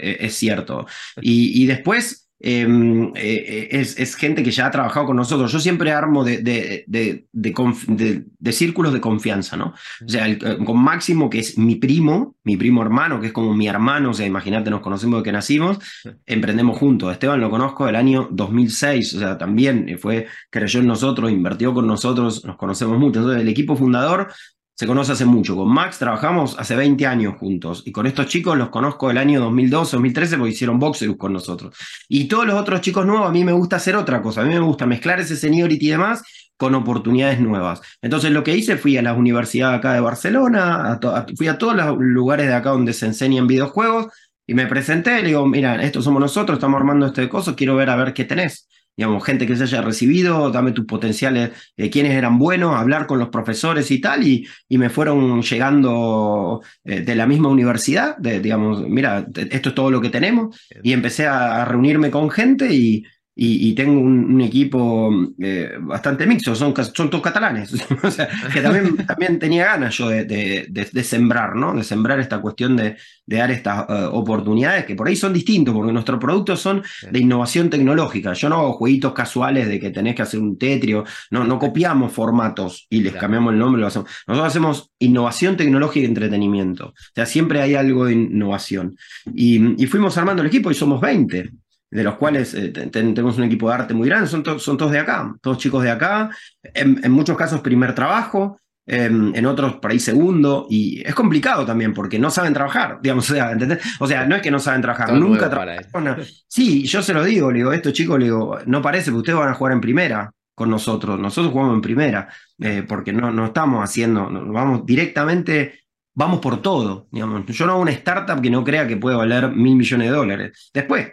es cierto. Y, y después Em, eh, es, es, gente que ya ha trabajado con nosotros. Yo siempre armo de, de, de, de círculos de confianza, ¿no? O sea, eh, con Máximo, que es mi primo, mi primo hermano, que es como mi hermano, o sea, imagínate, nos conocemos de que nacimos, emprendemos juntos. Esteban lo conozco del año 2006, o sea, también fue, creyó en nosotros, invirtió con nosotros, nos conocemos mucho. Entonces, el equipo fundador se conoce hace mucho. Con Max trabajamos hace 20 años juntos y con estos chicos los conozco del año 2012, 2013 porque hicieron Boxerus con nosotros. Y todos los otros chicos nuevos, a mí me gusta hacer otra cosa. A mí me gusta mezclar ese seniority y demás con oportunidades nuevas. Entonces lo que hice fui a las universidades acá de Barcelona, fui a todos los lugares de acá donde se enseñan videojuegos y me presenté, le digo, mira, estos somos nosotros, estamos armando este coso, quiero ver a ver qué tenés. Digamos, gente que se haya recibido, dame tus potenciales, eh, quiénes eran buenos, hablar con los profesores y tal, y, y me fueron llegando eh, de la misma universidad, de, digamos, mira, esto es todo lo que tenemos, y empecé a reunirme con gente y, y, tengo un, equipo eh, bastante mixto, son, son todos catalanes, (laughs) o sea, que también, (laughs) también tenía ganas yo de, de, sembrar, ¿no? De sembrar esta cuestión de, de dar estas eh, oportunidades que por ahí son distintos, porque nuestros productos son de innovación tecnológica. Yo no hago jueguitos casuales de que tenés que hacer un tetrio, no, no copiamos formatos y les cambiamos el nombre, lo hacemos. Nosotros hacemos innovación tecnológica y entretenimiento. O sea, siempre hay algo de innovación. Y, y fuimos armando el equipo y somos 20 de los cuales eh, tenemos un equipo de arte muy grande, son, son todos de acá, todos chicos de acá, en, muchos casos primer trabajo, en otros por ahí segundo, y es complicado también porque no saben trabajar, digamos, o sea, O sea, no es que no saben trabajar, nunca trabajaron. Sí, yo se lo digo, le digo, estos chicos, le digo, no parece que ustedes van a jugar en primera con nosotros, nosotros jugamos en primera, eh, porque no, no estamos haciendo, vamos directamente vamos por todo. Digamos. Yo no hago una startup que no crea que puede valer mil millones de dólares. Después,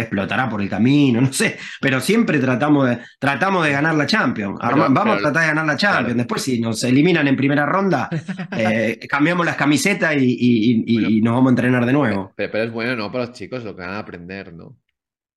explotará por el camino, no sé, pero siempre tratamos de, tratamos de ganar la Champions. vamos a tratar de ganar la Champions. Después, si nos eliminan en primera ronda, (laughs) eh, cambiamos las camisetas y, nos vamos a entrenar de nuevo. Pero, pero, es bueno, ¿no? Para los chicos lo que van a aprender, ¿no?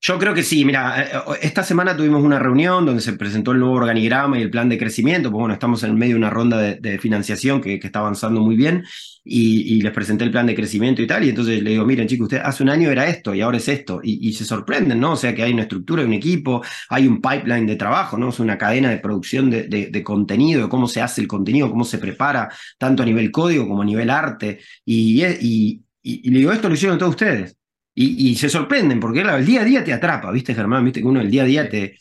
Yo creo que sí, mira, eh, esta semana tuvimos una reunión donde se presentó el nuevo organigrama y el plan de crecimiento, pues bueno, estamos en medio de una ronda de, financiación que, está avanzando muy bien y, les presenté el plan de crecimiento y tal, y entonces le digo, miren chicos, usted hace un año era esto y ahora es esto, y, se sorprenden, ¿no? O sea que hay una estructura, hay un equipo, hay un pipeline de trabajo, ¿no? Es una cadena de producción de, de contenido, de cómo se hace el contenido, cómo se prepara, tanto a nivel código como a nivel arte, y, le digo, esto lo hicieron todos ustedes. Y, se sorprenden, porque el día a día te atrapa, ¿viste, Germán? ¿Viste que uno el día a día te,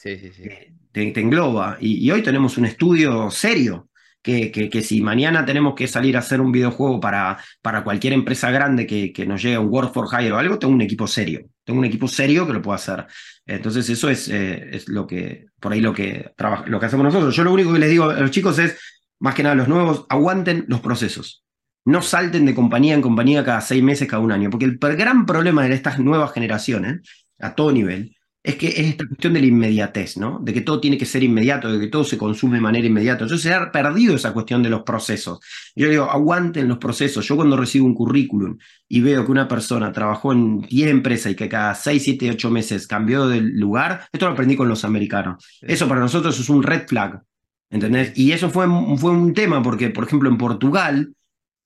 te, engloba? Y, hoy tenemos un estudio serio, que, que, si mañana tenemos que salir a hacer un videojuego para, para cualquier empresa grande que, que nos llegue a un Work for Hire o algo, tengo un equipo serio. Tengo un equipo serio que lo puedo hacer. Entonces, eso es, eh, es lo que, por ahí lo que, lo que hacemos nosotros. Yo lo único que les digo a los chicos es, más que nada, los nuevos, aguanten los procesos no salten de compañía en compañía cada seis meses, cada un año, porque el gran problema de estas nuevas generaciones, a todo nivel, es que es esta cuestión de la inmediatez, ¿no? De que todo tiene que ser inmediato, de que todo se consume de manera inmediata. Entonces se ha perdido esa cuestión de los procesos. Yo digo, aguanten los procesos. Yo cuando recibo un currículum y veo que una persona trabajó en 10 empresas y que cada 6, 7, 8 meses cambió de lugar, esto lo aprendí con los americanos. Eso para nosotros es un red flag, ¿entendés? Y eso fue, fue un tema porque, por ejemplo, en Portugal,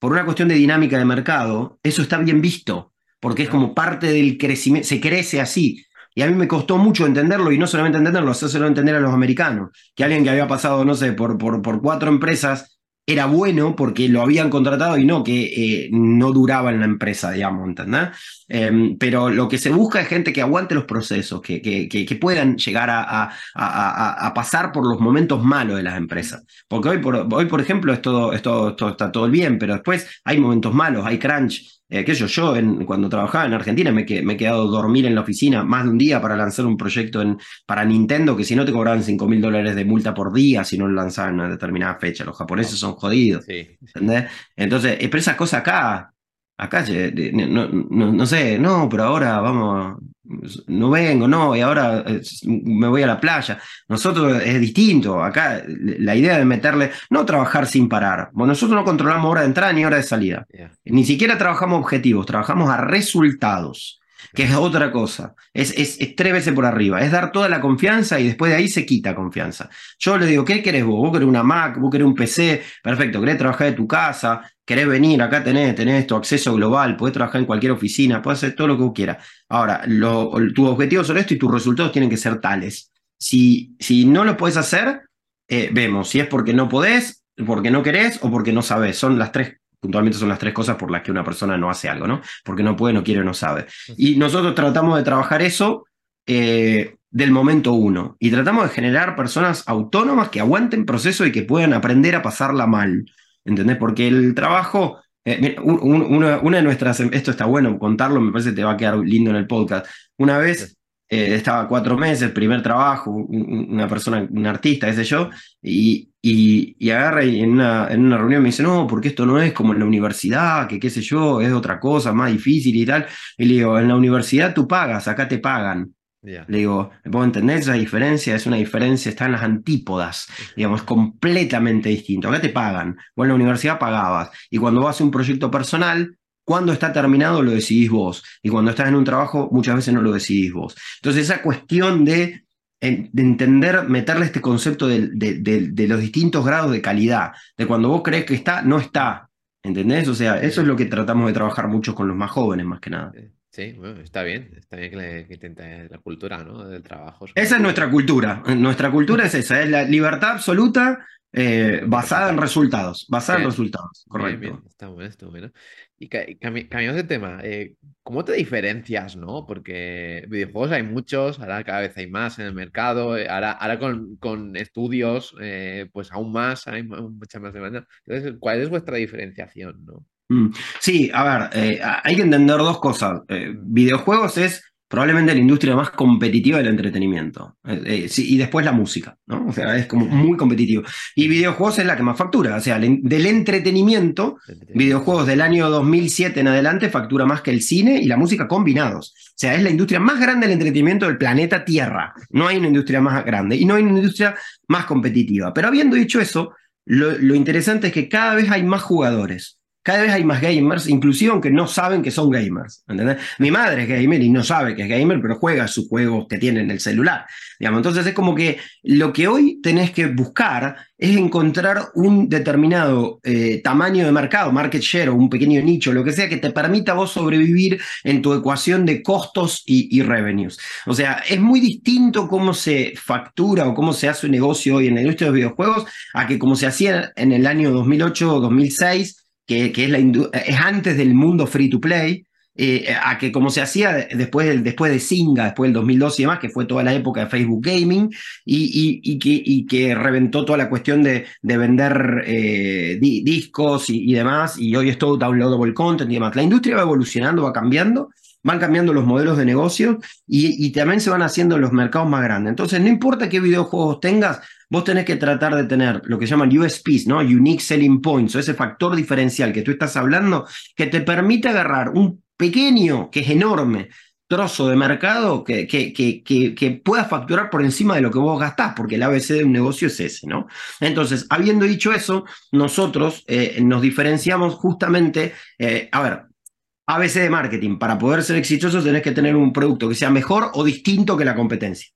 por una cuestión de dinámica de mercado, eso está bien visto, porque es como parte del crecimiento, se crece así. Y a mí me costó mucho entenderlo, y no solamente entenderlo, hacerlo entender a los americanos, que alguien que había pasado, no sé, por, por, por cuatro empresas era bueno porque lo habían contratado y no que eh, no duraba en la empresa, digamos, ¿entendés? Em, pero lo que se busca es gente que aguante los procesos, que, que, que, puedan llegar a, a, a, pasar por los momentos malos de las empresas. Porque hoy, por, hoy, por ejemplo, es todo, está todo bien, pero después hay momentos malos, hay crunch, eh, yo, yo cuando trabajaba en Argentina me, me, he quedado a dormir en la oficina más de un día para lanzar un proyecto en, para Nintendo que si no te cobraban 5 mil dólares de multa por día si no lo lanzaban a una determinada fecha. Los japoneses son jodidos. Entonces, pero esas cosas acá, acá, no, no, sé, no, pero ahora vamos, no vengo, no, y ahora eh, me voy a la playa. Nosotros es distinto, acá la idea de meterle, no trabajar sin parar. Bueno, nosotros no controlamos hora de entrada ni hora de salida. Ni siquiera trabajamos objetivos, trabajamos a resultados que es otra cosa. Es, es, tres veces por arriba. Es dar toda la confianza y después de ahí se quita confianza. Yo le digo, ¿qué querés vos? ¿Vos querés una Mac? ¿Vos querés un PC? Perfecto, querés trabajar de tu casa, querés venir, acá tenés, tenés tu acceso global, podés trabajar en cualquier oficina, podés hacer todo lo que quieras. Ahora, tus objetivos son esto y tus resultados tienen que ser tales. Si, si no lo podés hacer, eh, vemos si es porque no podés, porque no querés o porque no sabés. Son las tres puntualmente son las tres cosas por las que una persona no hace algo, ¿no? Porque no puede, no quiere, no sabe. Y nosotros tratamos de trabajar eso eh, del momento uno y tratamos de generar personas autónomas que aguanten proceso y que puedan aprender a pasarla mal, ¿entendés? Porque el trabajo, eh, una, de nuestras, esto está bueno contarlo, me parece que te va a quedar lindo en el podcast. Una vez eh, estaba cuatro meses, primer trabajo, una persona, un artista, qué sé yo, y, y, agarra y en una, en una reunión me dice, no, porque esto no es como en la universidad, que qué sé yo, es otra cosa, más difícil y tal. Y le digo, en la universidad tú pagas, acá te pagan. Le digo, ¿me puedo entender esa diferencia? Es una diferencia, está en las antípodas, digamos, es completamente distinto. Acá te pagan, vos en la universidad pagabas, y cuando vas a un proyecto personal, cuando está terminado lo decidís vos, y cuando estás en un trabajo muchas veces no lo decidís vos. Entonces esa cuestión de, de entender, meterle este concepto de, de, los distintos grados de calidad, de cuando vos crees que está, no está, ¿entendés? O sea, eso es lo que tratamos de trabajar mucho con los más jóvenes, más que nada. Sí, bueno, está bien, está bien que, la cultura, ¿no? Del trabajo. Esa es nuestra cultura. Nuestra cultura es esa, es la libertad absoluta eh, (laughs) basada en resultados. Basada en resultados, correcto. Está bueno, está bueno. Y cambiamos de tema. Eh, ¿Cómo te diferencias, no? Porque videojuegos hay muchos, ahora cada vez hay más en el mercado, eh, ahora, ahora con, con estudios, pues aún más, hay mucha más demanda. Entonces, ¿cuál es vuestra diferenciación, no? Mm. Sí, a ver, eh, hay que entender dos cosas. Eh, videojuegos es probablemente la industria más competitiva del entretenimiento. Eh, y después la música, ¿no? O sea, es como muy competitivo. Y videojuegos es la que más factura. O sea, del entretenimiento, videojuegos del año 2007 en adelante factura más que el cine y la música combinados. O sea, es la industria más grande del entretenimiento del planeta Tierra. No hay una industria más grande y no hay una industria más competitiva. Pero habiendo dicho eso, lo interesante es que cada vez hay más jugadores cada vez hay más gamers, inclusive aunque no saben que son gamers. ¿entendés? Mi madre es gamer y no sabe que es gamer, pero juega sus juegos que tiene en el celular. Digamos. Entonces es como que lo que hoy tenés que buscar es encontrar un determinado eh, tamaño de mercado, market share o un pequeño nicho, lo que sea, que te permita vos sobrevivir en tu ecuación de costos y, y revenues. O sea, es muy distinto cómo se factura o cómo se hace un negocio hoy en la industria de los videojuegos a que como se hacía en el año 2008 o 2006 que, es, la es antes del mundo free to play, eh, a que como se hacía después, después de Singa, después del 2002 y demás, que fue toda la época de Facebook Gaming, y, y, que, y que, reventó toda la cuestión de, de vender eh, discos y, demás, y hoy es todo downloadable content y demás. La industria va evolucionando, va cambiando, van cambiando los modelos de negocio y también se van haciendo los mercados más grandes. Entonces, no importa qué videojuegos tengas, vos tenés que tratar de tener lo que llaman USPs, ¿no? Unique Selling Points, o ese factor diferencial que tú estás hablando, que te permite agarrar un pequeño, que es enorme, trozo de mercado que, que, que, que, pueda facturar por encima de lo que vos gastás, porque el ABC de un negocio es ese, ¿no? Entonces, habiendo dicho eso, nosotros eh, nos diferenciamos justamente, eh, a ver, ABC de marketing, para poder ser exitoso tenés que tener un producto que sea mejor o distinto que la competencia.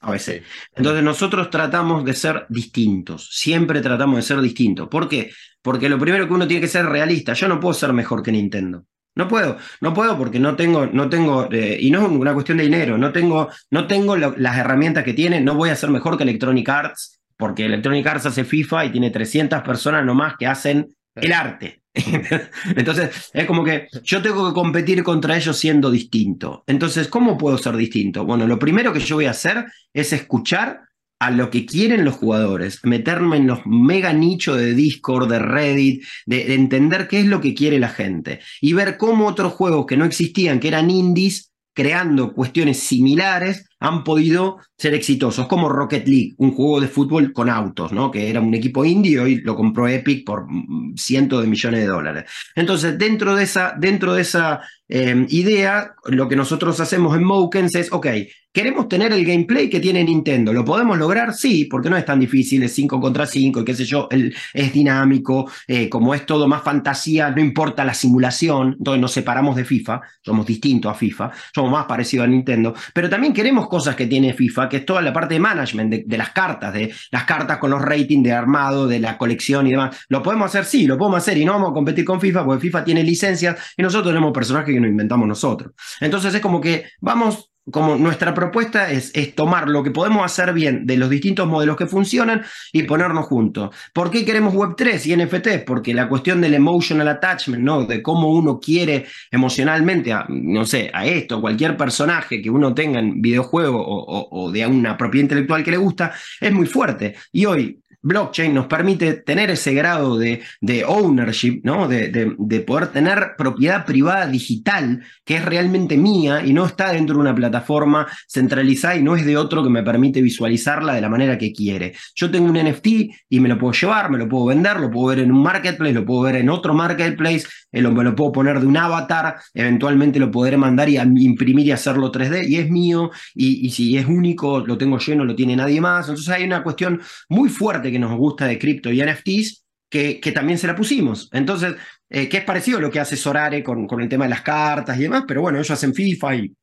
A veces. Entonces nosotros tratamos de ser distintos, siempre tratamos de ser distintos. ¿Por qué? Porque lo primero que uno tiene que ser realista, yo no puedo ser mejor que Nintendo. No puedo, no puedo porque no tengo, no tengo, eh, y no es una cuestión de dinero, no tengo, no tengo las herramientas que tiene, no voy a ser mejor que Electronic Arts, porque Electronic Arts hace FIFA y tiene 300 personas nomás que hacen el arte. (laughs) Entonces, es como que yo tengo que competir contra ellos siendo distinto. Entonces, ¿cómo puedo ser distinto? Bueno, lo primero que yo voy a hacer es escuchar a lo que quieren los jugadores, meterme en los mega nichos de Discord, de Reddit, de, entender qué es lo que quiere la gente y ver cómo otros juegos que no existían, que eran indies, creando cuestiones similares, han podido ser exitosos, como Rocket League, un juego de fútbol con autos, ¿no? que era un equipo indie y lo compró Epic por cientos de millones de dólares. Entonces, dentro de esa, dentro de esa eh, idea, lo que nosotros hacemos en Mokens es, ok, queremos tener el gameplay que tiene Nintendo. ¿Lo podemos lograr? Sí, porque no es tan difícil, es 5 contra 5, qué sé yo, es dinámico, eh, como es todo más fantasía, no importa la simulación, entonces nos separamos de FIFA, somos distintos a FIFA, somos más parecidos a Nintendo, pero también queremos cosas que tiene FIFA, que es toda la parte de management, de, las cartas, de las cartas con los ratings de armado, de la colección y demás. ¿Lo podemos hacer? Sí, lo podemos hacer y no vamos a competir con FIFA porque FIFA tiene licencias y nosotros tenemos personajes que nos inventamos nosotros. Entonces es como que vamos como nuestra propuesta es, es, tomar lo que podemos hacer bien de los distintos modelos que funcionan y ponernos juntos. ¿Por qué queremos Web3 y NFT? Porque la cuestión del emotional attachment, ¿no? De cómo uno quiere emocionalmente, a, no sé, a esto, cualquier personaje que uno tenga en videojuego o, o de una propiedad intelectual que le gusta, es muy fuerte. Y hoy blockchain nos permite tener ese grado de, ownership, ¿no? De, poder tener propiedad privada digital que es realmente mía y no está dentro de una plataforma centralizada y no es de otro que me permite visualizarla de la manera que quiere. Yo tengo un NFT y me lo puedo llevar, me lo puedo vender, lo puedo ver en un marketplace, lo puedo ver en otro marketplace, eh, me lo puedo poner de un avatar, eventualmente lo podré mandar y imprimir y hacerlo 3D y es mío y, si es único, lo tengo lleno, lo tiene nadie más. Entonces hay una cuestión muy fuerte que nos gusta de cripto y NFTs que, que, también se la pusimos. Entonces, eh, que es parecido a lo que hace Sorare con, con, el tema de las cartas y demás, pero bueno, ellos hacen FIFA y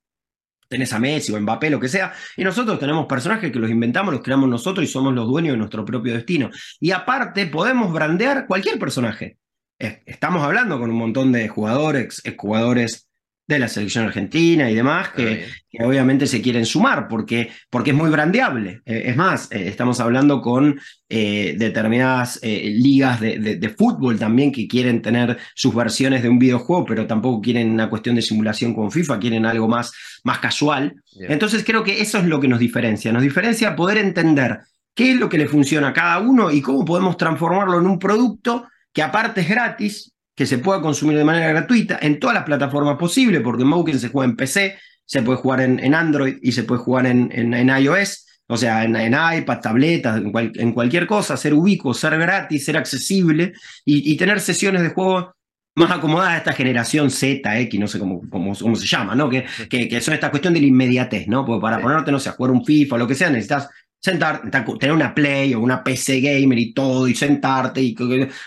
tenés a Messi o Mbappé, lo que sea, y nosotros tenemos personajes que los inventamos, los creamos nosotros y somos los dueños de nuestro propio destino. Y aparte, podemos brandear cualquier personaje. Estamos hablando con un montón de jugadores, jugadores de la selección argentina y demás, que, obviamente se quieren sumar porque, porque es muy brandeable. Eh, es más, eh, estamos hablando con eh, determinadas ligas de, de, fútbol también que quieren tener sus versiones de un videojuego, pero tampoco quieren una cuestión de simulación con FIFA, quieren algo más, más casual. Entonces creo que eso es lo que nos diferencia. Nos diferencia poder entender qué es lo que le funciona a cada uno y cómo podemos transformarlo en un producto que aparte es gratis, que se pueda consumir de manera gratuita en todas las plataformas posibles, porque Moken se juega en PC, se puede jugar en, Android y se puede jugar en, en, iOS, o sea, en, iPad, tabletas, en, cualquier cosa, ser ubicuo, ser gratis, ser accesible y, tener sesiones de juego más acomodadas a esta generación Z, X, no sé cómo, cómo, cómo se llama, ¿no? Que, que, que, son esta cuestión de la inmediatez, ¿no? Porque para ponerte, no sé, a jugar un FIFA o lo que sea, necesitas sentar, tener una Play o una PC gamer y todo, y sentarte. y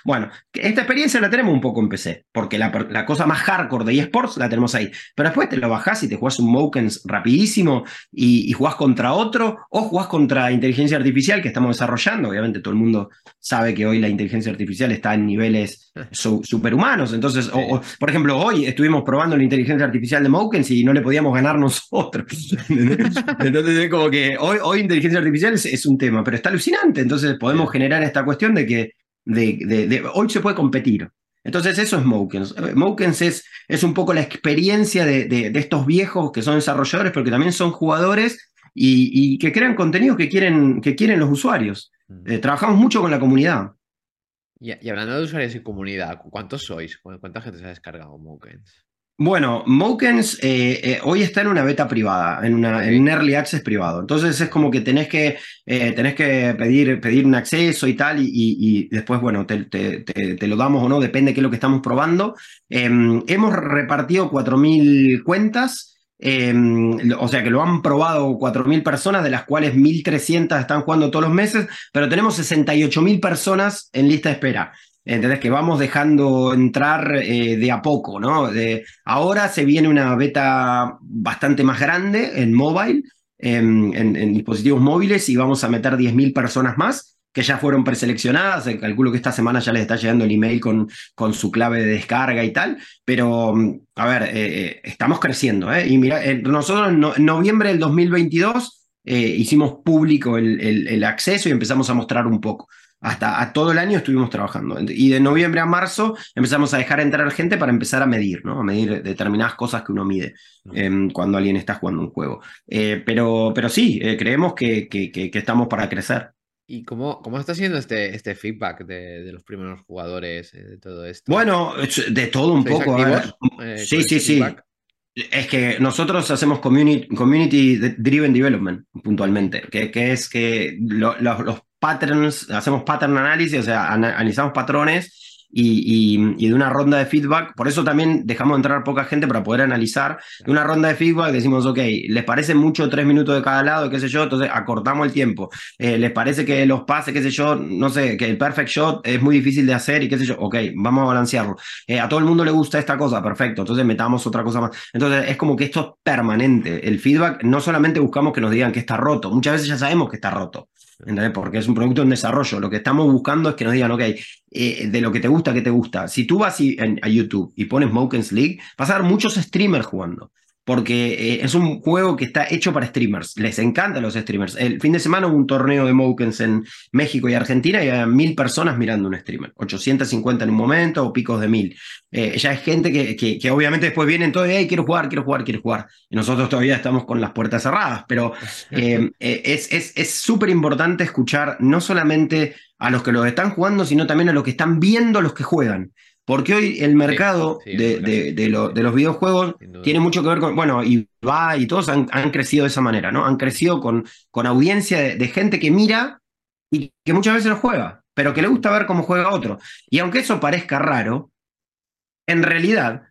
Bueno, esta experiencia la tenemos un poco en PC, porque la, la cosa más hardcore de eSports la tenemos ahí. Pero después te lo bajás y te jugás un Mokens rapidísimo y, y jugás contra otro, o jugás contra inteligencia artificial que estamos desarrollando. Obviamente todo el mundo sabe que hoy la inteligencia artificial está en niveles (laughs) superhumanos. Entonces, por ejemplo, hoy estuvimos probando la inteligencia artificial de Mokens y no le podíamos ganar nosotros. (laughs) (laughs) Entonces, es como que hoy, hoy inteligencia artificial es, un tema, pero está alucinante. Entonces podemos generar esta cuestión de que de, hoy se puede competir. Entonces eso es Mokens. Mokens es, es un poco la experiencia de, estos viejos que son desarrolladores, pero que también son jugadores y, que crean contenidos que quieren, que quieren los usuarios. Mm. Eh, trabajamos mucho con la comunidad. Y, y, hablando de usuarios y comunidad, ¿cuántos sois? ¿Cuánta gente se ha descargado Mokens? Bueno, Mokens eh, eh, hoy está en una beta privada, en, una, en, un early access privado. Entonces es como que tenés que, eh, tenés que pedir, pedir un acceso y tal, y, después, bueno, te, te, lo damos o no, depende de qué es lo que estamos probando. Em, hemos repartido 4.000 cuentas, em, o sea que lo han probado 4.000 personas, de las cuales 1.300 están jugando todos los meses, pero tenemos 68.000 personas en lista de espera. ¿Entendés? Que vamos dejando entrar eh, de a poco, ¿no? Ahora se viene una beta bastante más grande en mobile, en, dispositivos móviles, y vamos a meter 10.000 personas más que ya fueron preseleccionadas. Eh, calculo que esta semana ya les está llegando el email con, con su clave de descarga y tal. Pero, mm, a ver, eh, estamos creciendo. ¿eh? Y mira, nosotros en, noviembre del 2022 hicimos público el acceso y empezamos a mostrar un poco hasta a todo el año estuvimos trabajando. Y de noviembre a marzo empezamos a dejar entrar gente para empezar a medir, ¿no? A medir determinadas cosas que uno mide em, cuando alguien está jugando un juego. Eh, pero, pero sí, eh, creemos que, que, estamos para crecer. ¿Y cómo, cómo está siendo este, este feedback de, los primeros jugadores, eh, de todo esto? Bueno, de todo un poco. sí, sí, sí. Es que nosotros hacemos community, community driven development puntualmente, que, que es que los patterns, hacemos pattern análisis, o sea, analizamos patrones y, de una ronda de feedback. Por eso también dejamos entrar poca gente para poder analizar. De una ronda de feedback decimos, ok, ¿les parece mucho tres minutos de cada lado, qué sé yo? Entonces acortamos el tiempo. Eh, ¿Les parece que los pases, qué sé yo, no sé, que el perfect shot es muy difícil de hacer y qué sé yo? Ok, vamos a balancearlo. Eh, a todo el mundo le gusta esta cosa, perfecto. Entonces metamos otra cosa más. Entonces es como que esto es permanente. El feedback no solamente buscamos que nos digan que está roto, muchas veces ya sabemos que está roto. Porque es un producto en desarrollo. Lo que estamos buscando es que nos digan, ok, eh, de lo que te gusta, ¿qué te gusta? Si tú vas a YouTube y pones Mokens League, vas a ver muchos streamers jugando. Porque eh, es un juego que está hecho para streamers. Les encantan los streamers. El fin de semana hubo un torneo de Mokens en México y Argentina y había mil personas mirando un streamer. 850 en un momento o picos de mil. Eh, ya es gente que, que, obviamente después vienen todo y hey, quiero jugar, quiero jugar, quiero jugar. Y nosotros todavía estamos con las puertas cerradas, pero (laughs) eh, es súper importante escuchar no solamente a los que los están jugando, sino también a los que están viendo a los que juegan. Porque hoy el mercado de, de, los videojuegos tiene mucho que ver con, bueno, y va y todos han, crecido de esa manera, ¿no? Han crecido con, con audiencia de, gente que mira y que muchas veces no juega, pero que le gusta ver cómo juega otro. Y aunque eso parezca raro, en realidad,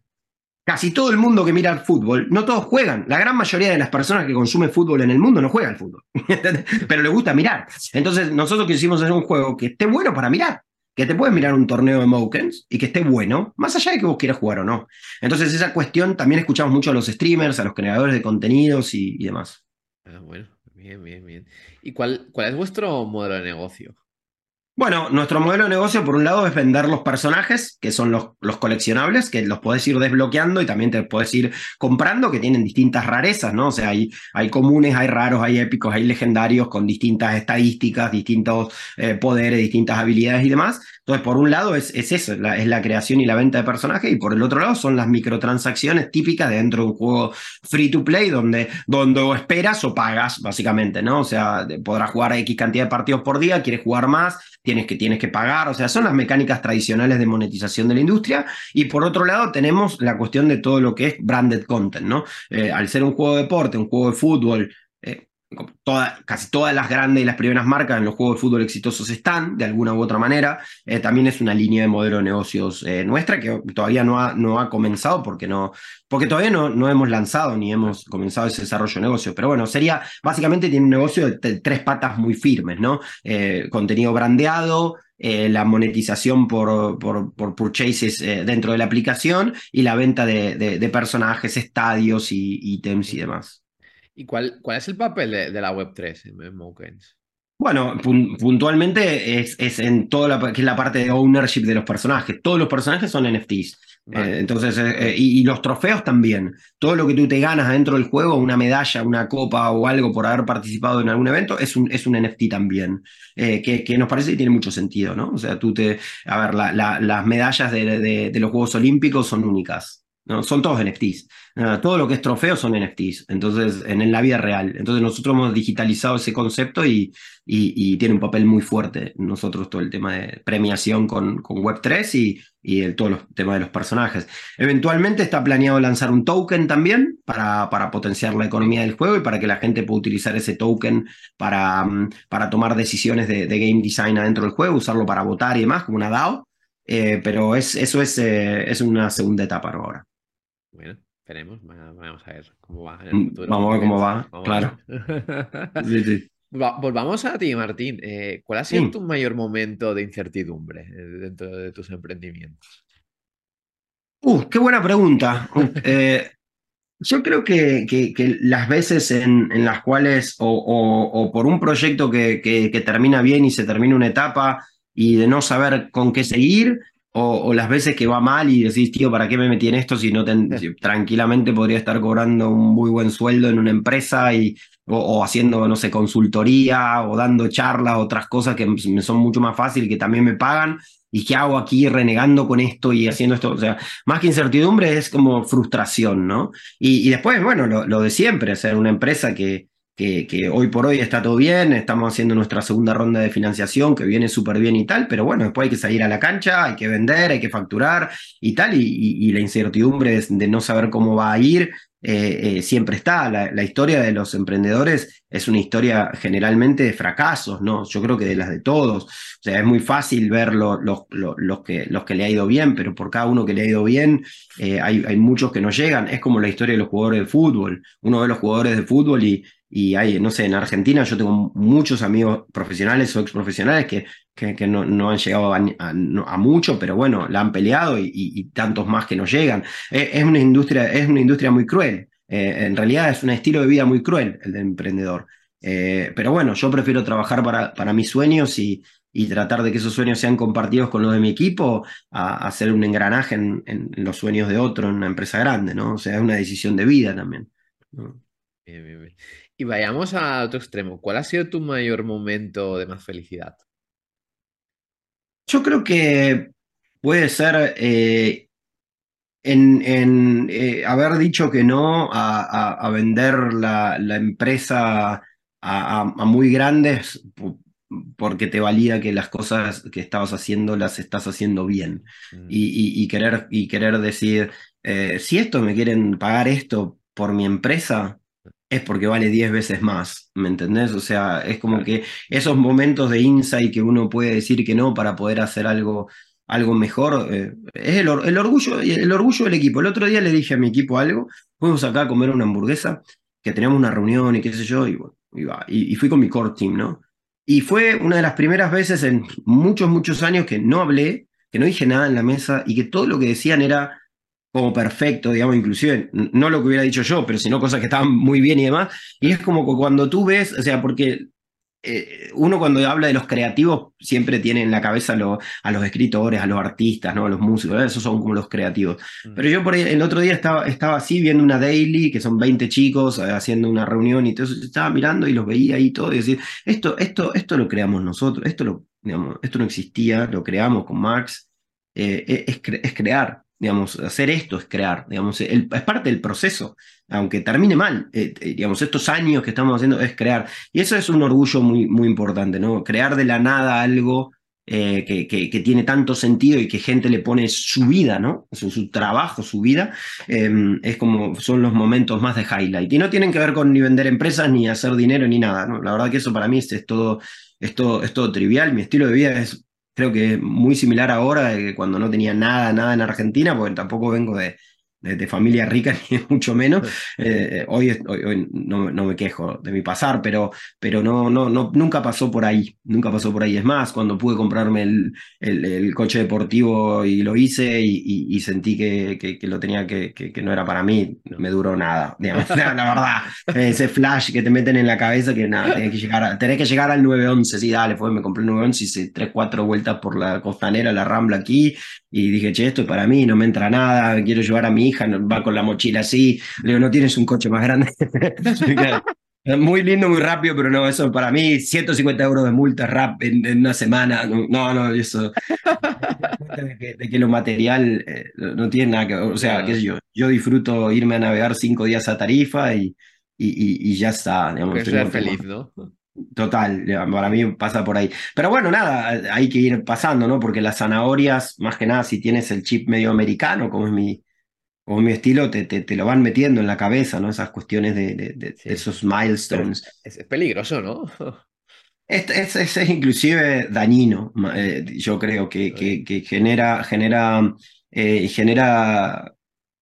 casi todo el mundo que mira el fútbol, no todos juegan. La gran mayoría de las personas que consumen fútbol en el mundo no juegan al fútbol, (laughs) pero le gusta mirar. Entonces, nosotros quisimos hacer un juego que esté bueno para mirar que te puedes mirar un torneo de Mokens y que esté bueno, más allá de que vos quieras jugar o no. Entonces, esa cuestión también escuchamos mucho a los streamers, a los creadores de contenidos y, demás. Ah, bueno, bien, bien, bien. ¿Y cuál, cuál es vuestro modelo de negocio? Bueno, nuestro modelo de negocio, por un lado, es vender los personajes, que son los, los, coleccionables, que los podés ir desbloqueando y también te podés ir comprando, que tienen distintas rarezas, ¿no? O sea, hay, hay comunes, hay raros, hay épicos, hay legendarios con distintas estadísticas, distintos eh, poderes, distintas habilidades y demás. Entonces, por un lado es, es eso, es la creación y la venta de personajes, y por el otro lado son las microtransacciones típicas dentro de un juego free to play, donde, donde o esperas o pagas, básicamente, ¿no? O sea, podrás jugar X cantidad de partidos por día, quieres jugar más, tienes que, tienes que pagar, o sea, son las mecánicas tradicionales de monetización de la industria. Y por otro lado tenemos la cuestión de todo lo que es branded content, ¿no? Eh, al ser un juego de deporte, un juego de fútbol, casi todas las grandes y las primeras marcas en los juegos de fútbol exitosos están, de alguna u otra manera. Eh, también es una línea de modelo de negocios eh, nuestra que todavía no ha, no ha comenzado porque, no, porque todavía no, no hemos lanzado ni hemos comenzado ese desarrollo de negocio. Pero bueno, sería, básicamente tiene un negocio de, tres patas muy firmes, ¿no? Eh, contenido brandeado, la monetización por, por, por purchases dentro de la aplicación y la venta de, de personajes, estadios y ítems y demás. ¿Y cuál, cuál es el papel de, la Web3 en, Mokens? Bueno, puntualmente es, es, en toda la, que es la parte de ownership de los personajes. Todos los personajes son NFTs. Eh, entonces, eh, eh, y, los trofeos también. Todo lo que tú te ganas dentro del juego, una medalla, una copa o algo por haber participado en algún evento, es un, es un NFT también. que, que, nos parece que tiene mucho sentido, ¿no? O sea, tú te. A ver, las medallas de, de los Juegos Olímpicos son únicas. No, son todos NFTs. todo lo que es trofeo son NFTs, entonces, en, la vida real. Entonces, nosotros hemos digitalizado ese concepto y, y, tiene un papel muy fuerte. Nosotros, todo el tema de premiación con, con Web3 y, y el, todo el tema de los personajes. Eventualmente está planeado lanzar un token también para, para potenciar la economía del juego y para que la gente pueda utilizar ese token para, mm, para tomar decisiones de, game design adentro del juego, usarlo para votar y demás, como una DAO. Eh, pero es, eso es, eh, es una segunda etapa ahora. Bueno, esperemos, vamos a ver cómo va en el mm, futuro. Vamos a ver cómo va, claro. pues (laughs) vamos a ti, Martín. Eh, ¿Cuál ha sido tu mayor momento de incertidumbre eh, dentro de tus emprendimientos? Uh, qué buena pregunta. (laughs) Eh, yo creo que, que, las veces en, en las cuales, o, o, por un proyecto que, que, termina bien y se termina una etapa y de no saber con qué seguir, o, las veces que va mal y decís, tío, ¿para qué me metí en esto si no tranquilamente podría estar cobrando un muy buen sueldo en una empresa y, o, haciendo, no sé, consultoría o dando charlas, otras cosas que me son mucho más fáciles que también me pagan? ¿Y qué hago aquí renegando con esto y haciendo esto? O sea, más que incertidumbre es como frustración, ¿no? Y, después, bueno, lo, lo de siempre, ser una empresa que, que, hoy por hoy está todo bien, estamos haciendo nuestra segunda ronda de financiación que viene súper bien y tal, pero bueno, después hay que salir a la cancha, hay que vender, hay que facturar y tal, y, la incertidumbre de, no saber cómo va a ir eh, eh, siempre está. La, historia de los emprendedores es una historia generalmente de fracasos, ¿no? Yo creo que de las de todos. O sea, es muy fácil ver los, que, los que le ha ido bien, pero por cada uno que le ha ido bien, eh, hay, hay muchos que no llegan. Es como la historia de los jugadores de fútbol. Uno ve los jugadores de fútbol y y hay, no sé, en Argentina yo tengo muchos amigos profesionales o ex profesionales que, que, no, no, han llegado a, mucho, pero bueno, la han peleado y, tantos más que no llegan. Es, una, industria, es una industria muy cruel. Eh, en realidad es un estilo de vida muy cruel el del emprendedor. Eh, pero bueno, yo prefiero trabajar para, para mis sueños y, y tratar de que esos sueños sean compartidos con los de mi equipo, a, hacer un engranaje en, los sueños de otro en una empresa grande, ¿no? O sea, es una decisión de vida también. Y vayamos a otro extremo. ¿Cuál ha sido tu mayor momento de más felicidad? Yo creo que puede ser eh, en, eh, haber dicho que no a, vender la, empresa a, muy grandes porque te valida que las cosas que estabas haciendo las estás haciendo bien mm. y, querer, y querer decir, eh, si esto me quieren pagar esto por mi empresa, es porque vale 10 veces más, ¿me entendés? O sea, es como que esos momentos de insight que uno puede decir que no para poder hacer algo, algo mejor, eh, es el, el, orgullo, el orgullo del equipo. El otro día le dije a mi equipo algo, fuimos acá a comer una hamburguesa, que teníamos una reunión y qué sé yo, y, bueno, y, y fui con mi core team, ¿no? Y fue una de las primeras veces en muchos, muchos años que no hablé, que no dije nada en la mesa y que todo lo que decían era como perfecto, digamos, inclusive, no lo que hubiera dicho yo, pero sino cosas que estaban muy bien y demás. Y es como cuando tú ves, o sea, porque eh, uno cuando habla de los creativos siempre tiene en la cabeza a los escritores, a los artistas, ¿no? a los músicos, esos son como los creativos. Mm. Pero yo por el otro día estaba, estaba así viendo una daily, que son 20 chicos eh, haciendo una reunión y todo eso, estaba mirando y los veía ahí todo y decir, esto, esto, esto lo creamos nosotros, esto, lo, digamos, esto no existía, lo creamos con Max, eh, es, es crear, Digamos, hacer esto es crear, digamos, es parte del proceso, aunque termine mal, eh, eh, digamos, estos años que estamos haciendo es crear. Y eso es un orgullo muy, muy importante, ¿no? Crear de la nada algo eh, que, que, tiene tanto sentido y que gente le pone su vida, ¿no? Su, su trabajo, su vida, em, es como son los momentos más de highlight. Y no tienen que ver con ni vender empresas, ni hacer dinero, ni nada, ¿no? La verdad que eso para mí es, todo, es, todo, es todo trivial. Mi estilo de vida es creo que muy similar ahora, de cuando no tenía nada, nada en Argentina, porque tampoco vengo de, de, familia rica, (laughs) ni mucho menos. Eh, hoy, hoy, no, no, me quejo de mi pasar, pero, pero no, no, no, nunca pasó por ahí, nunca pasó por ahí. Es más, cuando pude comprarme el, el, coche deportivo y lo hice y, sentí que, que, lo tenía que, que, no era para mí, no me duró nada. (laughs) Digamos, la, verdad, ese flash que te meten en la cabeza que nada, tenés que llegar, tenés que llegar al 911, sí, dale, fue, me compré el 911, hice tres, cuatro vueltas por la costanera, la rambla aquí, y dije, che, esto es para mí, no me entra nada, quiero llevar a mi hija, va con la mochila así. Le digo, ¿no tienes un coche más grande? (laughs) muy lindo, muy rápido, pero no, eso para mí, 150 euros de multa rap en, una semana. No, no, eso. de, que, de que, lo material eh, no tiene nada que ver. O sea, qué sé yo, yo disfruto irme a navegar cinco días a Tarifa y, y, y, ya está. Digamos, ser feliz, ¿no? Total, para mí pasa por ahí. Pero bueno, nada, hay que ir pasando, ¿no? Porque las zanahorias, más que nada, si tienes el chip medio americano, como es mi, como mi estilo, te, te, lo van metiendo en la cabeza, ¿no? Esas cuestiones de, de, esos milestones. Es, peligroso, ¿no? Es, es, es inclusive dañino, eh, yo creo que, que, que genera, genera, eh, genera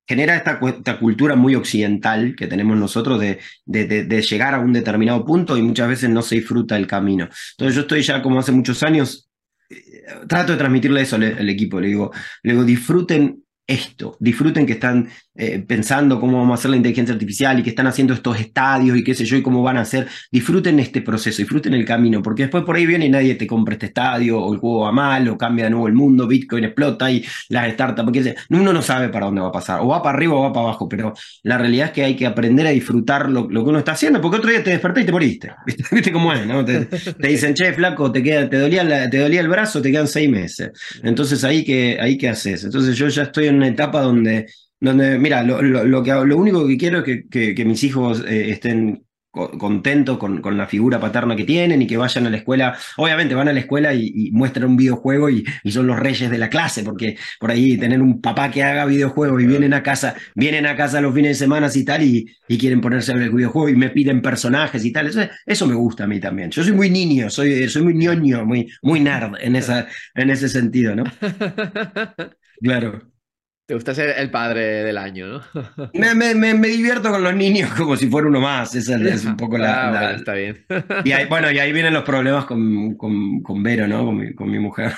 genera esta, esta, cultura muy occidental que tenemos nosotros de, de, de, llegar a un determinado punto y muchas veces no se disfruta el camino. Entonces yo estoy ya como hace muchos años, eh, trato de transmitirle eso al, al equipo, le digo, le digo, disfruten esto, disfruten que están eh, pensando cómo vamos a hacer la inteligencia artificial y que están haciendo estos estadios y qué sé yo y cómo van a hacer, disfruten este proceso, disfruten el camino, porque después por ahí viene y nadie te compra este estadio o el juego va mal o cambia de nuevo el mundo, Bitcoin explota y las startups, porque uno no sabe para dónde va a pasar, o va para arriba o va para abajo, pero la realidad es que hay que aprender a disfrutar lo, que uno está haciendo, porque otro día te despertaste y te moriste, (laughs) ¿viste, cómo es? ¿no? Te, dicen, che, flaco, te, queda, te, dolía te dolía el brazo, te quedan seis meses. Entonces ahí que, ahí que haces. Entonces yo ya estoy en una etapa donde donde, mira, lo, lo, que, lo único que quiero es que, que, mis hijos eh, estén contentos con, con, la figura paterna que tienen y que vayan a la escuela. Obviamente van a la escuela y, muestran un videojuego y, y, son los reyes de la clase, porque por ahí tener un papá que haga videojuegos y vienen a casa, vienen a casa los fines de semana y tal y, y quieren ponerse a ver el videojuego y me piden personajes y tal. Eso, eso, me gusta a mí también. Yo soy muy niño, soy, soy muy ñoño, muy, muy nerd en, esa, en ese sentido, ¿no? (laughs) Claro. Te gusta ser el padre del año, ¿no? (laughs) me, me, me, divierto con los niños como si fuera uno más. Esa es un poco la. Ah, está bien. y ahí, bueno, y ahí vienen los problemas con, con, con Vero, ¿no? Con mi, con mi mujer.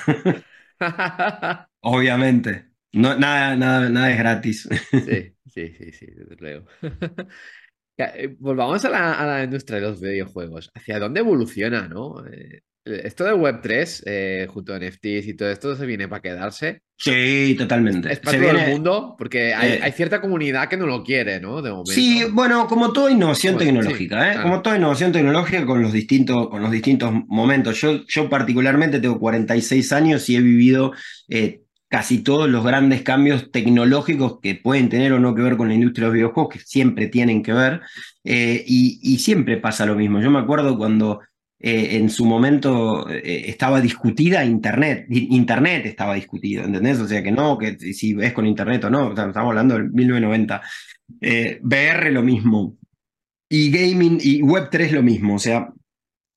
(laughs) Obviamente. No, nada, nada, nada es gratis. sí, sí, sí, sí, desde luego. (laughs) Eh, volvamos a la, a la, industria de los videojuegos. ¿Hacia dónde evoluciona, no? Eh, esto de Web3, eh, junto a NFTs y todo esto, se viene para quedarse. Sí, totalmente. Es para todo el mundo, porque hay, hay, cierta comunidad que no lo quiere, ¿no? De momento. Sí, bueno, como toda innovación tecnológica, ¿eh? Como toda innovación tecnológica con los distintos, con los distintos momentos. Yo, yo particularmente tengo 46 años y he vivido eh, casi todos los grandes cambios tecnológicos que pueden tener o no que ver con la industria de los videojuegos, que siempre tienen que ver, eh, y, y, siempre pasa lo mismo. Yo me acuerdo cuando eh, en su momento eh, estaba discutida Internet, Internet estaba discutido, ¿entendés? O sea que no, que si ves con Internet o no, estamos hablando del 1990. VR lo mismo, y gaming y Web3 lo mismo, o sea,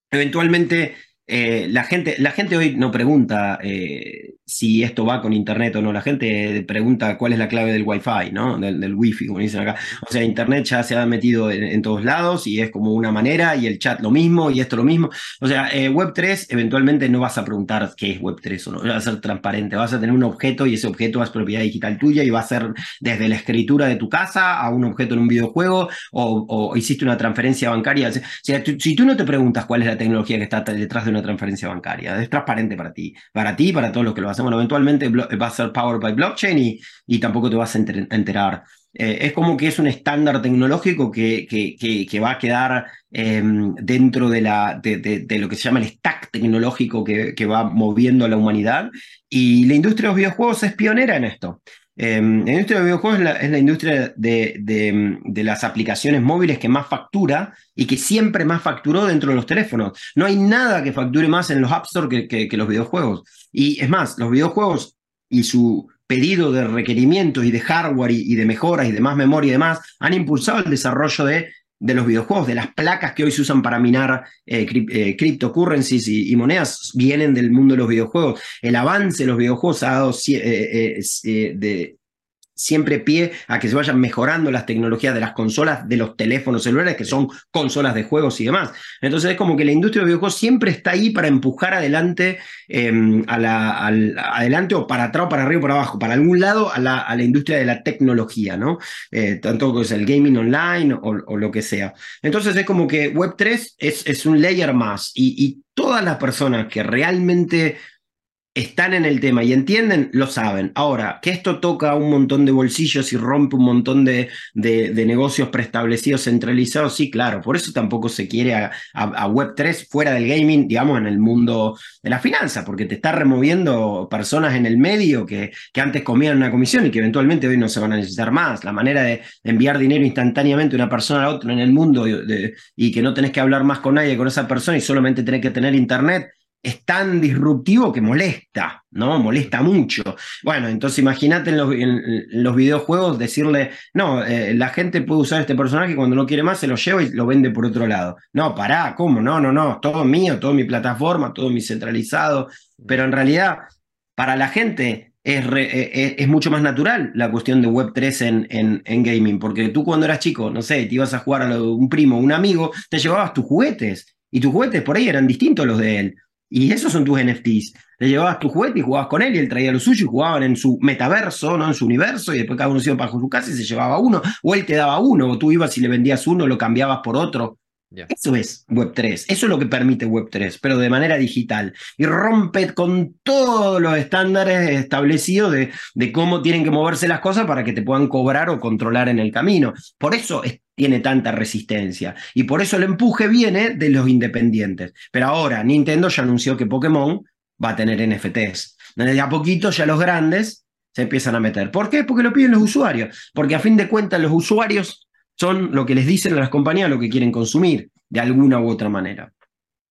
eventualmente la, gente, la gente hoy no pregunta si esto va con internet o no. La gente pregunta cuál es la clave del Wi-Fi, ¿no? Del, del Wi-Fi, como dicen acá. O sea, internet ya se ha metido en, todos lados y es como una manera y el chat lo mismo y esto lo mismo. O sea, eh, Web3 eventualmente no vas a preguntar qué es Web3 o no. Va a ser transparente. Vas a tener un objeto y ese objeto es propiedad digital tuya y va a ser desde la escritura de tu casa a un objeto en un videojuego o, hiciste una transferencia bancaria. O sea, si tú no te preguntas cuál es la tecnología que está detrás de una transferencia bancaria, es transparente para ti, para ti y para todos los que lo hacen bueno, eventualmente va a ser powered by blockchain y, y tampoco te vas a enterar. Eh, es como que es un estándar tecnológico que, que, que, va a quedar em, dentro de, la, de, de, lo que se llama el stack tecnológico que, va moviendo a la humanidad. Y la industria de los videojuegos es pionera en esto. Em, la industria de videojuegos es la, industria de, las aplicaciones móviles que más factura y que siempre más facturó dentro de los teléfonos. No hay nada que facture más en los App Store que, que los videojuegos. Y es más, los videojuegos y su pedido de requerimientos y de hardware y, de mejoras y de más memoria y demás han impulsado el desarrollo de, de los videojuegos, de las placas que hoy se usan para minar eh, eh cryptocurrencies y, monedas, vienen del mundo de los videojuegos. El avance de los videojuegos ha dado eh, eh, de, siempre pie a que se vayan mejorando las tecnologías de las consolas, de los teléfonos celulares, que son consolas de juegos y demás. Entonces es como que la industria de videojuegos siempre está ahí para empujar adelante, em, a la, adelante o para atrás o para arriba o para abajo, para algún lado a la, a la industria de la tecnología, ¿no? Eh, tanto que es el gaming online o, lo que sea. Entonces es como que Web3 es, es un layer más y, y todas las personas que realmente están en el tema y entienden, lo saben. Ahora, que esto toca un montón de bolsillos y rompe un montón de, de, negocios preestablecidos, centralizados, sí, claro. Por eso tampoco se quiere a, Web3 fuera del gaming, digamos, en el mundo de la finanza, porque te está removiendo personas en el medio que, que antes comían una comisión y que eventualmente hoy no se van a necesitar más. La manera de enviar dinero instantáneamente de una persona a otra en el mundo y que no tenés que hablar más con nadie con esa persona y solamente tenés que tener internet es tan disruptivo que molesta, ¿no? Molesta mucho. Bueno, entonces imagínate en los, videojuegos decirle, no, eh, la gente puede usar este personaje cuando no quiere más se lo lleva y lo vende por otro lado. No, pará, ¿cómo? No, no, no, todo mío, todo mi plataforma, todo mi centralizado. Pero en realidad, para la gente es, eh, eh, mucho más natural la cuestión de Web3 en, en, gaming, porque tú cuando eras chico, no sé, te ibas a jugar a un primo, un amigo, te llevabas tus juguetes. Y tus juguetes por ahí eran distintos los de él. Y esos son tus NFTs. Le llevabas tu juguete y jugabas con él y él traía lo suyo y jugaban en su metaverso, ¿no? En su universo y después cada uno se iba para su casa y se llevaba uno. O él te daba uno, o tú ibas y le vendías uno, lo cambiabas por otro. Eso es Web3, eso es lo que permite Web3, pero de manera digital. Y rompe con todos los estándares establecidos de, de, cómo tienen que moverse las cosas para que te puedan cobrar o controlar en el camino. Por eso tiene tanta resistencia. Y por eso el empuje viene de los independientes. Pero ahora Nintendo ya anunció que Pokémon va a tener NFTs. Desde a poquito ya los grandes se empiezan a meter. ¿Por qué? Porque lo piden los usuarios. Porque a fin de cuentas los usuarios son lo que les dicen a las compañías lo que quieren consumir, de alguna u otra manera.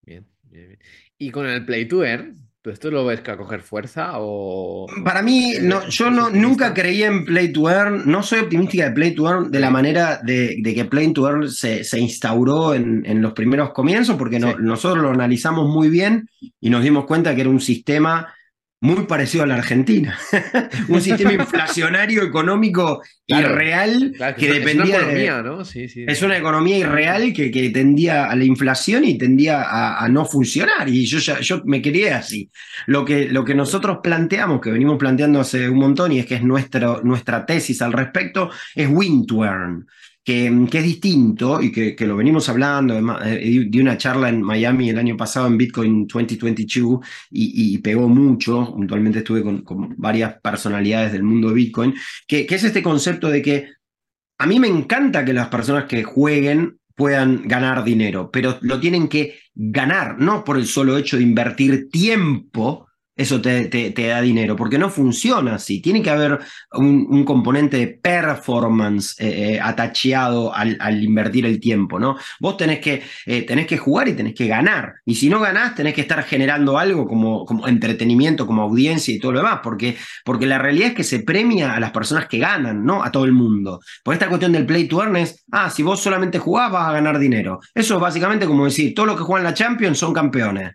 Bien, bien, bien. Y con el Play to Earn, ¿tú esto lo ves que a coger fuerza o...? Para mí, no, yo no, nunca creí en Play to Earn, no soy optimística de Play to Earn de la manera de, que Play to Earn se, se instauró en, en, los primeros comienzos, porque nosotros lo analizamos muy bien y nos dimos cuenta que era un sistema muy parecido a la Argentina. (laughs) un sistema inflacionario económico irreal que, dependía. Es una economía, ¿no? Sí, sí. Es una economía irreal que, que tendía a la inflación y tendía a, no funcionar. Y yo, ya, yo me quería así. Lo que, lo que nosotros planteamos, que venimos planteando hace un montón y es que es nuestra, nuestra tesis al respecto, es win to earn. Que, es distinto y que, lo venimos hablando. Eh, di una charla en Miami el año pasado en Bitcoin 2022 y, y pegó mucho. Puntualmente estuve con, varias personalidades del mundo de Bitcoin, que es este concepto de que a mí me encanta que las personas que jueguen puedan ganar dinero, pero lo tienen que ganar, no por el solo hecho de invertir tiempo eso te, te, da dinero, porque no funciona así. Tiene que haber un, componente de performance eh, eh, atacheado al, al, invertir el tiempo, ¿no? Vos tenés que, eh, tenés que jugar y tenés que ganar. Y si no ganás, tenés que estar generando algo como, como entretenimiento, como audiencia y todo lo demás, porque, porque la realidad es que se premia a las personas que ganan, ¿no? A todo el mundo. Por esta cuestión del play to earn es, ah, si vos solamente jugás, vas a ganar dinero. Eso es básicamente como decir, todos los que juegan la Champions son campeones.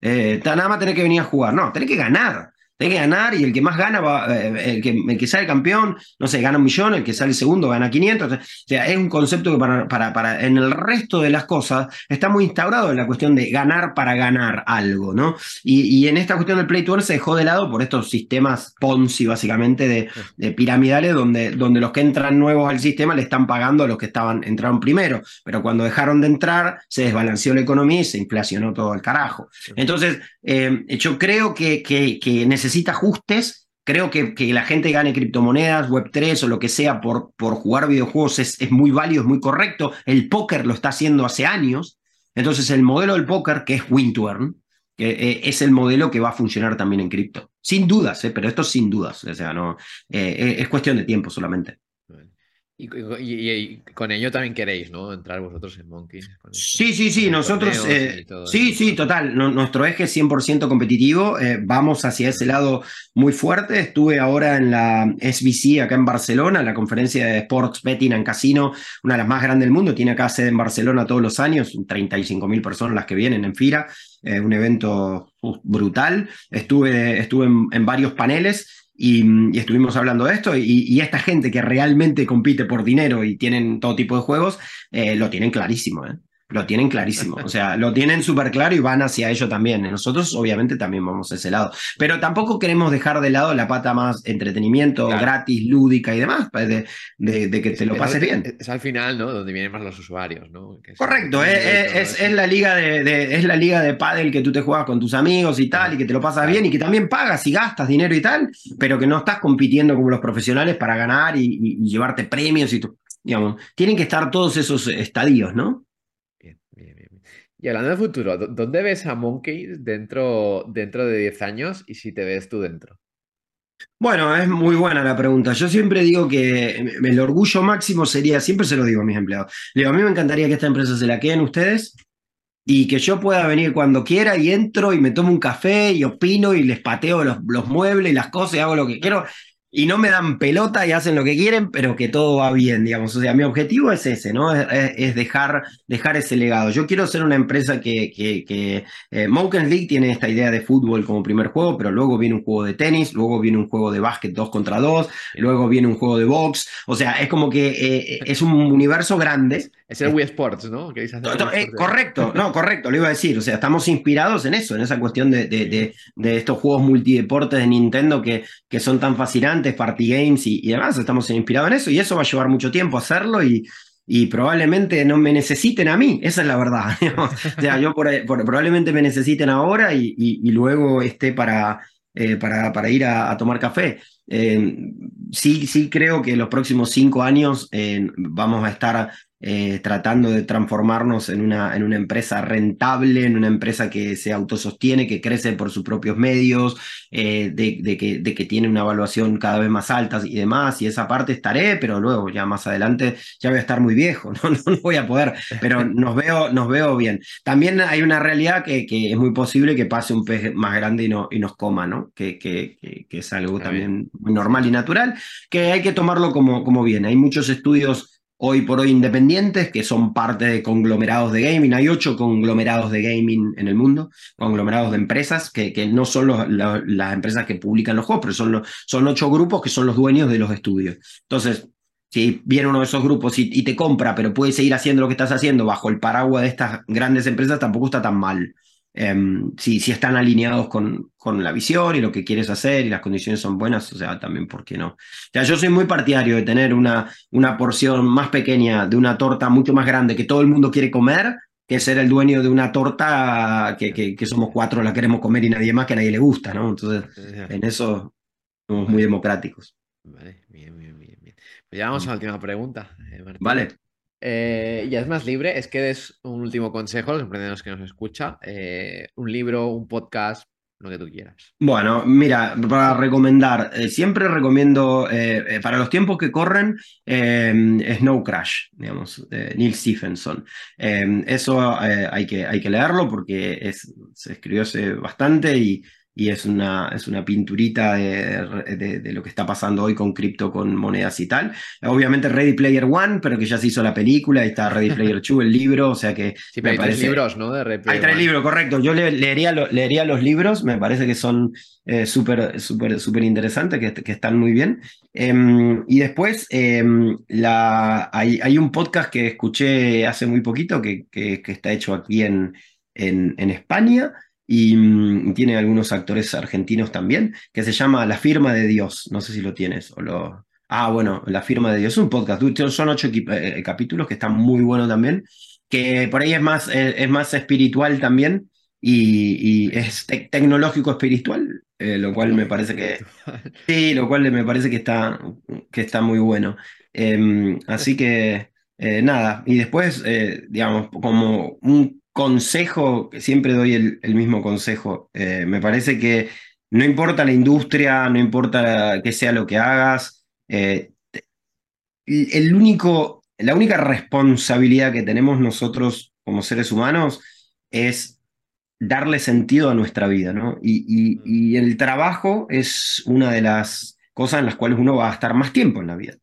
Eh, nada más que venir a jugar. No, tenés que ganar. Tiene que ganar y el que más gana, va, eh, el, que, el que sale campeón, no sé, gana un millón, el que sale segundo gana 500. O sea, es un concepto que para, para, para, en el resto de las cosas está muy instaurado en la cuestión de ganar para ganar algo, ¿no? Y, y en esta cuestión del play to earn se dejó de lado por estos sistemas Ponzi, básicamente, de, de, piramidales, donde, donde los que entran nuevos al sistema le están pagando a los que estaban, entraron primero. Pero cuando dejaron de entrar, se desbalanceó la economía y se inflacionó todo el carajo. Entonces, eh, yo creo que, que, que necesita ajustes. Creo que, que la gente gane criptomonedas, Web3 o lo que sea por, por jugar videojuegos es, es muy válido, es muy correcto. El póker lo está haciendo hace años. Entonces, el modelo del póker, que es win eh, es el modelo que va a funcionar también en cripto. Sin dudas, eh, pero esto sin dudas. O sea, eh, es cuestión de tiempo solamente. Y, con ello también queréis, ¿no? Entrar vosotros en Monkey. Sí, sí, sí, nosotros, eh, sí, sí, total, nuestro eje es 100% competitivo, eh, vamos hacia ese lado muy fuerte, estuve ahora en la SBC acá en Barcelona, la conferencia de Sports Betting en Casino, una de las más grandes del mundo, tiene acá sede en Barcelona todos los años, 35 mil personas las que vienen en FIRA, eh, un evento brutal, estuve, estuve en varios paneles y, estuvimos hablando de esto, y, esta gente que realmente compite por dinero y tienen todo tipo de juegos, eh, lo tienen clarísimo. ¿eh? Lo tienen clarísimo, o sea, lo tienen súper claro y van hacia ello también. Nosotros obviamente también vamos a ese lado, pero tampoco queremos dejar de lado la pata más entretenimiento, gratis, lúdica y demás, pues, de, de, que te lo pases bien. Es, al final, ¿no? Donde vienen más los usuarios, ¿no? Correcto, es, es, la liga de, es la liga de pádel que tú te juegas con tus amigos y tal, y que te lo pasas bien y que también pagas y gastas dinero y tal, pero que no estás compitiendo como los profesionales para ganar y, y llevarte premios y tú, digamos, tienen que estar todos esos estadios, ¿no? Y hablando de futuro, ¿dónde ves a Monkey dentro, dentro de 10 años y si te ves tú dentro? Bueno, es muy buena la pregunta. Yo siempre digo que el orgullo máximo sería, siempre se lo digo a mis empleados, digo, a mí me encantaría que esta empresa se la queden ustedes y que yo pueda venir cuando quiera y entro y me tomo un café y opino y les pateo los, los muebles y las cosas y hago lo que quiero y no me dan pelota y hacen lo que quieren, pero que todo va bien, digamos. O sea, mi objetivo es ese, ¿no? Es, dejar, dejar ese legado. Yo quiero ser una empresa que, que, que eh, League tiene esta idea de fútbol como primer juego, pero luego viene un juego de tenis, luego viene un juego de básquet 2 contra 2, luego viene un juego de box. O sea, es como que eh, es un universo grande. Es el Wii Sports, ¿no? Eh, correcto, no, correcto, lo iba a decir. O sea, estamos inspirados en eso, en esa cuestión de, de, de, estos juegos multideportes de Nintendo que, que son tan fascinantes party games y, demás, estamos inspirados en eso y eso va a llevar mucho tiempo hacerlo y, y probablemente no me necesiten a mí, esa es la verdad. (laughs) o sea, yo probablemente me necesiten ahora y, y, luego esté para, eh, para, para, ir a, tomar café. Eh, sí, sí creo que los próximos cinco años eh, vamos a estar eh, tratando de transformarnos en una, en una empresa rentable, en una empresa que se autosostiene, que crece por sus propios medios, eh, de, que, de, que, tiene una evaluación cada vez más alta y demás, y esa parte estaré, pero luego ya más adelante ya voy a estar muy viejo, (laughs) no, no, voy a poder, pero (laughs) nos veo, nos veo bien. También hay una realidad que, que, es muy posible que pase un pez más grande y, no, y nos coma, ¿no? Que, que, que es algo también muy normal y natural, que hay que tomarlo como, como bien. Hay muchos estudios hoy por hoy independientes que son parte de conglomerados de gaming. Hay ocho conglomerados de gaming en el mundo, conglomerados de empresas, que, que no son las empresas que publican los juegos, pero son, son ocho grupos que son los dueños de los estudios. Entonces, si viene uno de esos grupos y, te compra, pero puede seguir haciendo lo que estás haciendo bajo el paraguas de estas grandes empresas, tampoco está tan mal. Em, si, si están alineados con, con la visión y lo que quieres hacer y las condiciones son buenas, o sea, también, ¿por qué no? O sea, yo soy muy partidario de tener una, una porción más pequeña de una torta mucho más grande que todo el mundo quiere comer que ser el dueño de una torta que, que, somos cuatro la queremos comer y nadie más que a nadie le gusta, ¿no? Entonces, en eso somos muy democráticos. Vale, bien, bien, bien. bien. Pues ya vamos a la última pregunta. Eh, vale. Eh, ya es más libre, es que des un último consejo a los emprendedores que nos escuchan. Eh, un libro, un podcast, lo que tú quieras. Bueno, mira, para recomendar, eh, siempre recomiendo, para los tiempos que corren, Snow Crash, digamos, Neil Stephenson. eso hay, que, hay que leerlo porque es, se escribió hace bastante y y es una, es una pinturita de, de, lo que está pasando hoy con cripto, con monedas y tal. Obviamente Ready Player One, pero que ya se hizo la película, ahí está Ready (laughs) Player Two, el libro, o sea que... Sí, pero hay tres libros, ¿no? De Ready hay tres libros, correcto. Yo leería, leería los libros, me parece que son eh, súper, súper, súper interesantes, que, que, están muy bien. Em, y después em, la, hay, hay, un podcast que escuché hace muy poquito, que, que, que está hecho aquí en, en, en España, y tiene algunos actores argentinos también, que se llama La firma de Dios. No sé si lo tienes o lo... Ah, bueno, La firma de Dios es un podcast. Son ocho eh, capítulos que están muy buenos también, que por ahí es más, eh, es más espiritual también y, es tecnológico espiritual, eh, lo cual me parece que... Sí, lo cual me parece que está, que está muy bueno. Em, así que... nada, y después, digamos, como un consejo, siempre doy el, mismo consejo, eh, me parece que no importa la industria, no importa que sea lo que hagas, eh, el único, la única responsabilidad que tenemos nosotros como seres humanos es darle sentido a nuestra vida, ¿no? Y, y el trabajo es una de las cosas en las cuales uno va a estar más tiempo en la vida.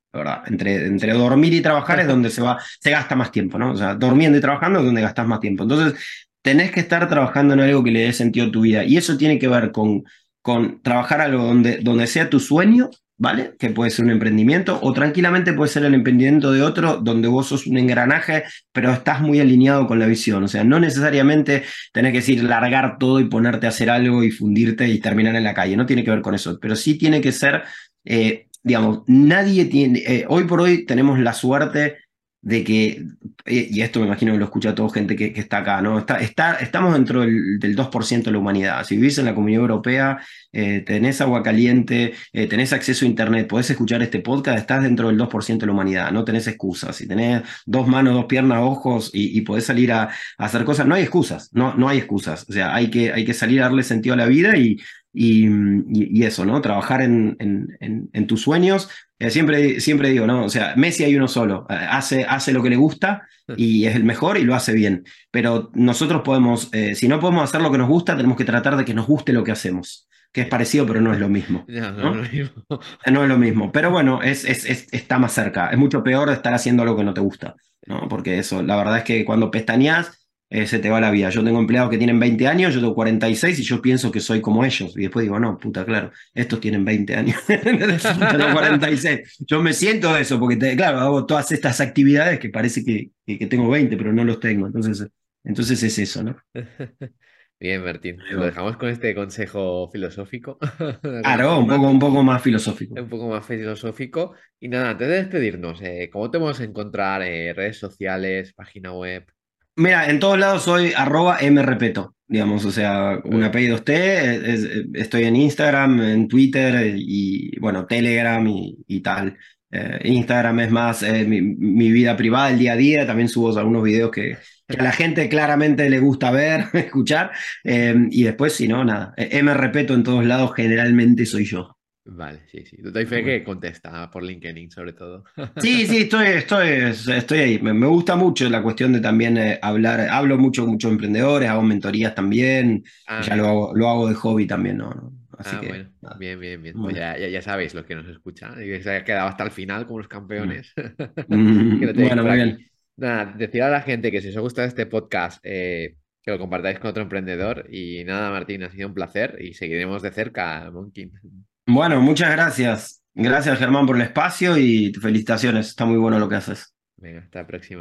Entre, entre dormir y trabajar es donde se, va, se gasta más tiempo, ¿no? O sea, durmiendo y trabajando es donde gastas más tiempo. Entonces, tenés que estar trabajando en algo que le dé sentido a tu vida. Y eso tiene que ver con, con trabajar algo donde, donde sea tu sueño, ¿vale? Que puede ser un emprendimiento, o tranquilamente puede ser el emprendimiento de otro, donde vos sos un engranaje, pero estás muy alineado con la visión. O sea, no necesariamente tenés que decir largar todo y ponerte a hacer algo y fundirte y terminar en la calle. No tiene que ver con eso, pero sí tiene que ser eh, digamos, nadie tiene, eh, hoy por hoy tenemos la suerte de que, eh, y esto me imagino que lo escucha toda gente que, está acá, ¿no? Está, estamos dentro del, 2% de la humanidad. Si vivís en la Comunidad Europea, eh, tenés agua caliente, tenés acceso a Internet, podés escuchar este podcast, estás dentro del 2% de la humanidad, no tenés excusas. Si tenés dos manos, dos piernas, ojos y, podés salir a, hacer cosas, no hay excusas, no, no hay excusas. O sea, hay que, hay que salir a darle sentido a la vida y, y, eso, ¿no? Trabajar en, en, tus sueños. Eh, siempre, siempre digo, ¿no? O sea, Messi hay uno solo, eh, hace, hace lo que le gusta y es el mejor y lo hace bien. Pero nosotros podemos, eh, si no podemos hacer lo que nos gusta, tenemos que tratar de que nos guste lo que hacemos. Que es parecido, pero no es lo mismo. (laughs) No, es lo mismo. Pero bueno, es, es, está más cerca. Es mucho peor estar haciendo algo que no te gusta. ¿no? Porque eso, la verdad es que cuando pestañas eh, se te va la vida. Yo tengo empleados que tienen 20 años, yo tengo 46 y yo pienso que soy como ellos. Y después digo, no, puta, claro, estos tienen 20 años, (laughs) tengo 46. Yo me siento de eso, porque claro, hago todas estas actividades que parece que, que, tengo 20, pero no los tengo. Entonces, entonces es eso, ¿no? (laughs) Bien, Martín. Lo dejamos con este consejo filosófico. (laughs) Claro, un poco, un poco más filosófico. Un poco más filosófico. Y nada, antes de despedirnos, eh, ¿cómo te vamos a encontrar? Eh, redes sociales, página web. Mira, en todos lados soy arroba mrepeto, digamos, o sea, un apellido usted, estoy en Instagram, en Twitter y, bueno, Telegram y, tal. Eh, Instagram es más eh, mi, vida privada, el día a día, también subo algunos videos que, a la gente claramente le gusta ver, (laughs) escuchar, eh, y después, si no, nada, mrepeto en todos lados generalmente soy yo. Vale, sí, sí. Tú te fe que contesta por LinkedIn, sobre todo. Sí, sí, estoy, estoy, estoy ahí. Me, gusta mucho la cuestión de también eh, hablar. Hablo mucho con muchos emprendedores, hago mentorías también. Ah, ya lo hago, lo hago de hobby también, ¿no? Así ah, que, bueno. Bien, bien, bien. Pues ya, ya, sabéis los que nos escuchan. Y se haya quedado hasta el final como los campeones. (laughs) Mm. bueno, muy bien. Nada, decir a la gente que si os ha gustado este podcast, eh, que lo compartáis con otro emprendedor. Y nada, Martín, ha sido un placer y seguiremos de cerca, Monkey. Bueno, muchas gracias. Gracias, Germán, por el espacio y felicitaciones. Está muy bueno lo que haces. Venga, hasta la próxima.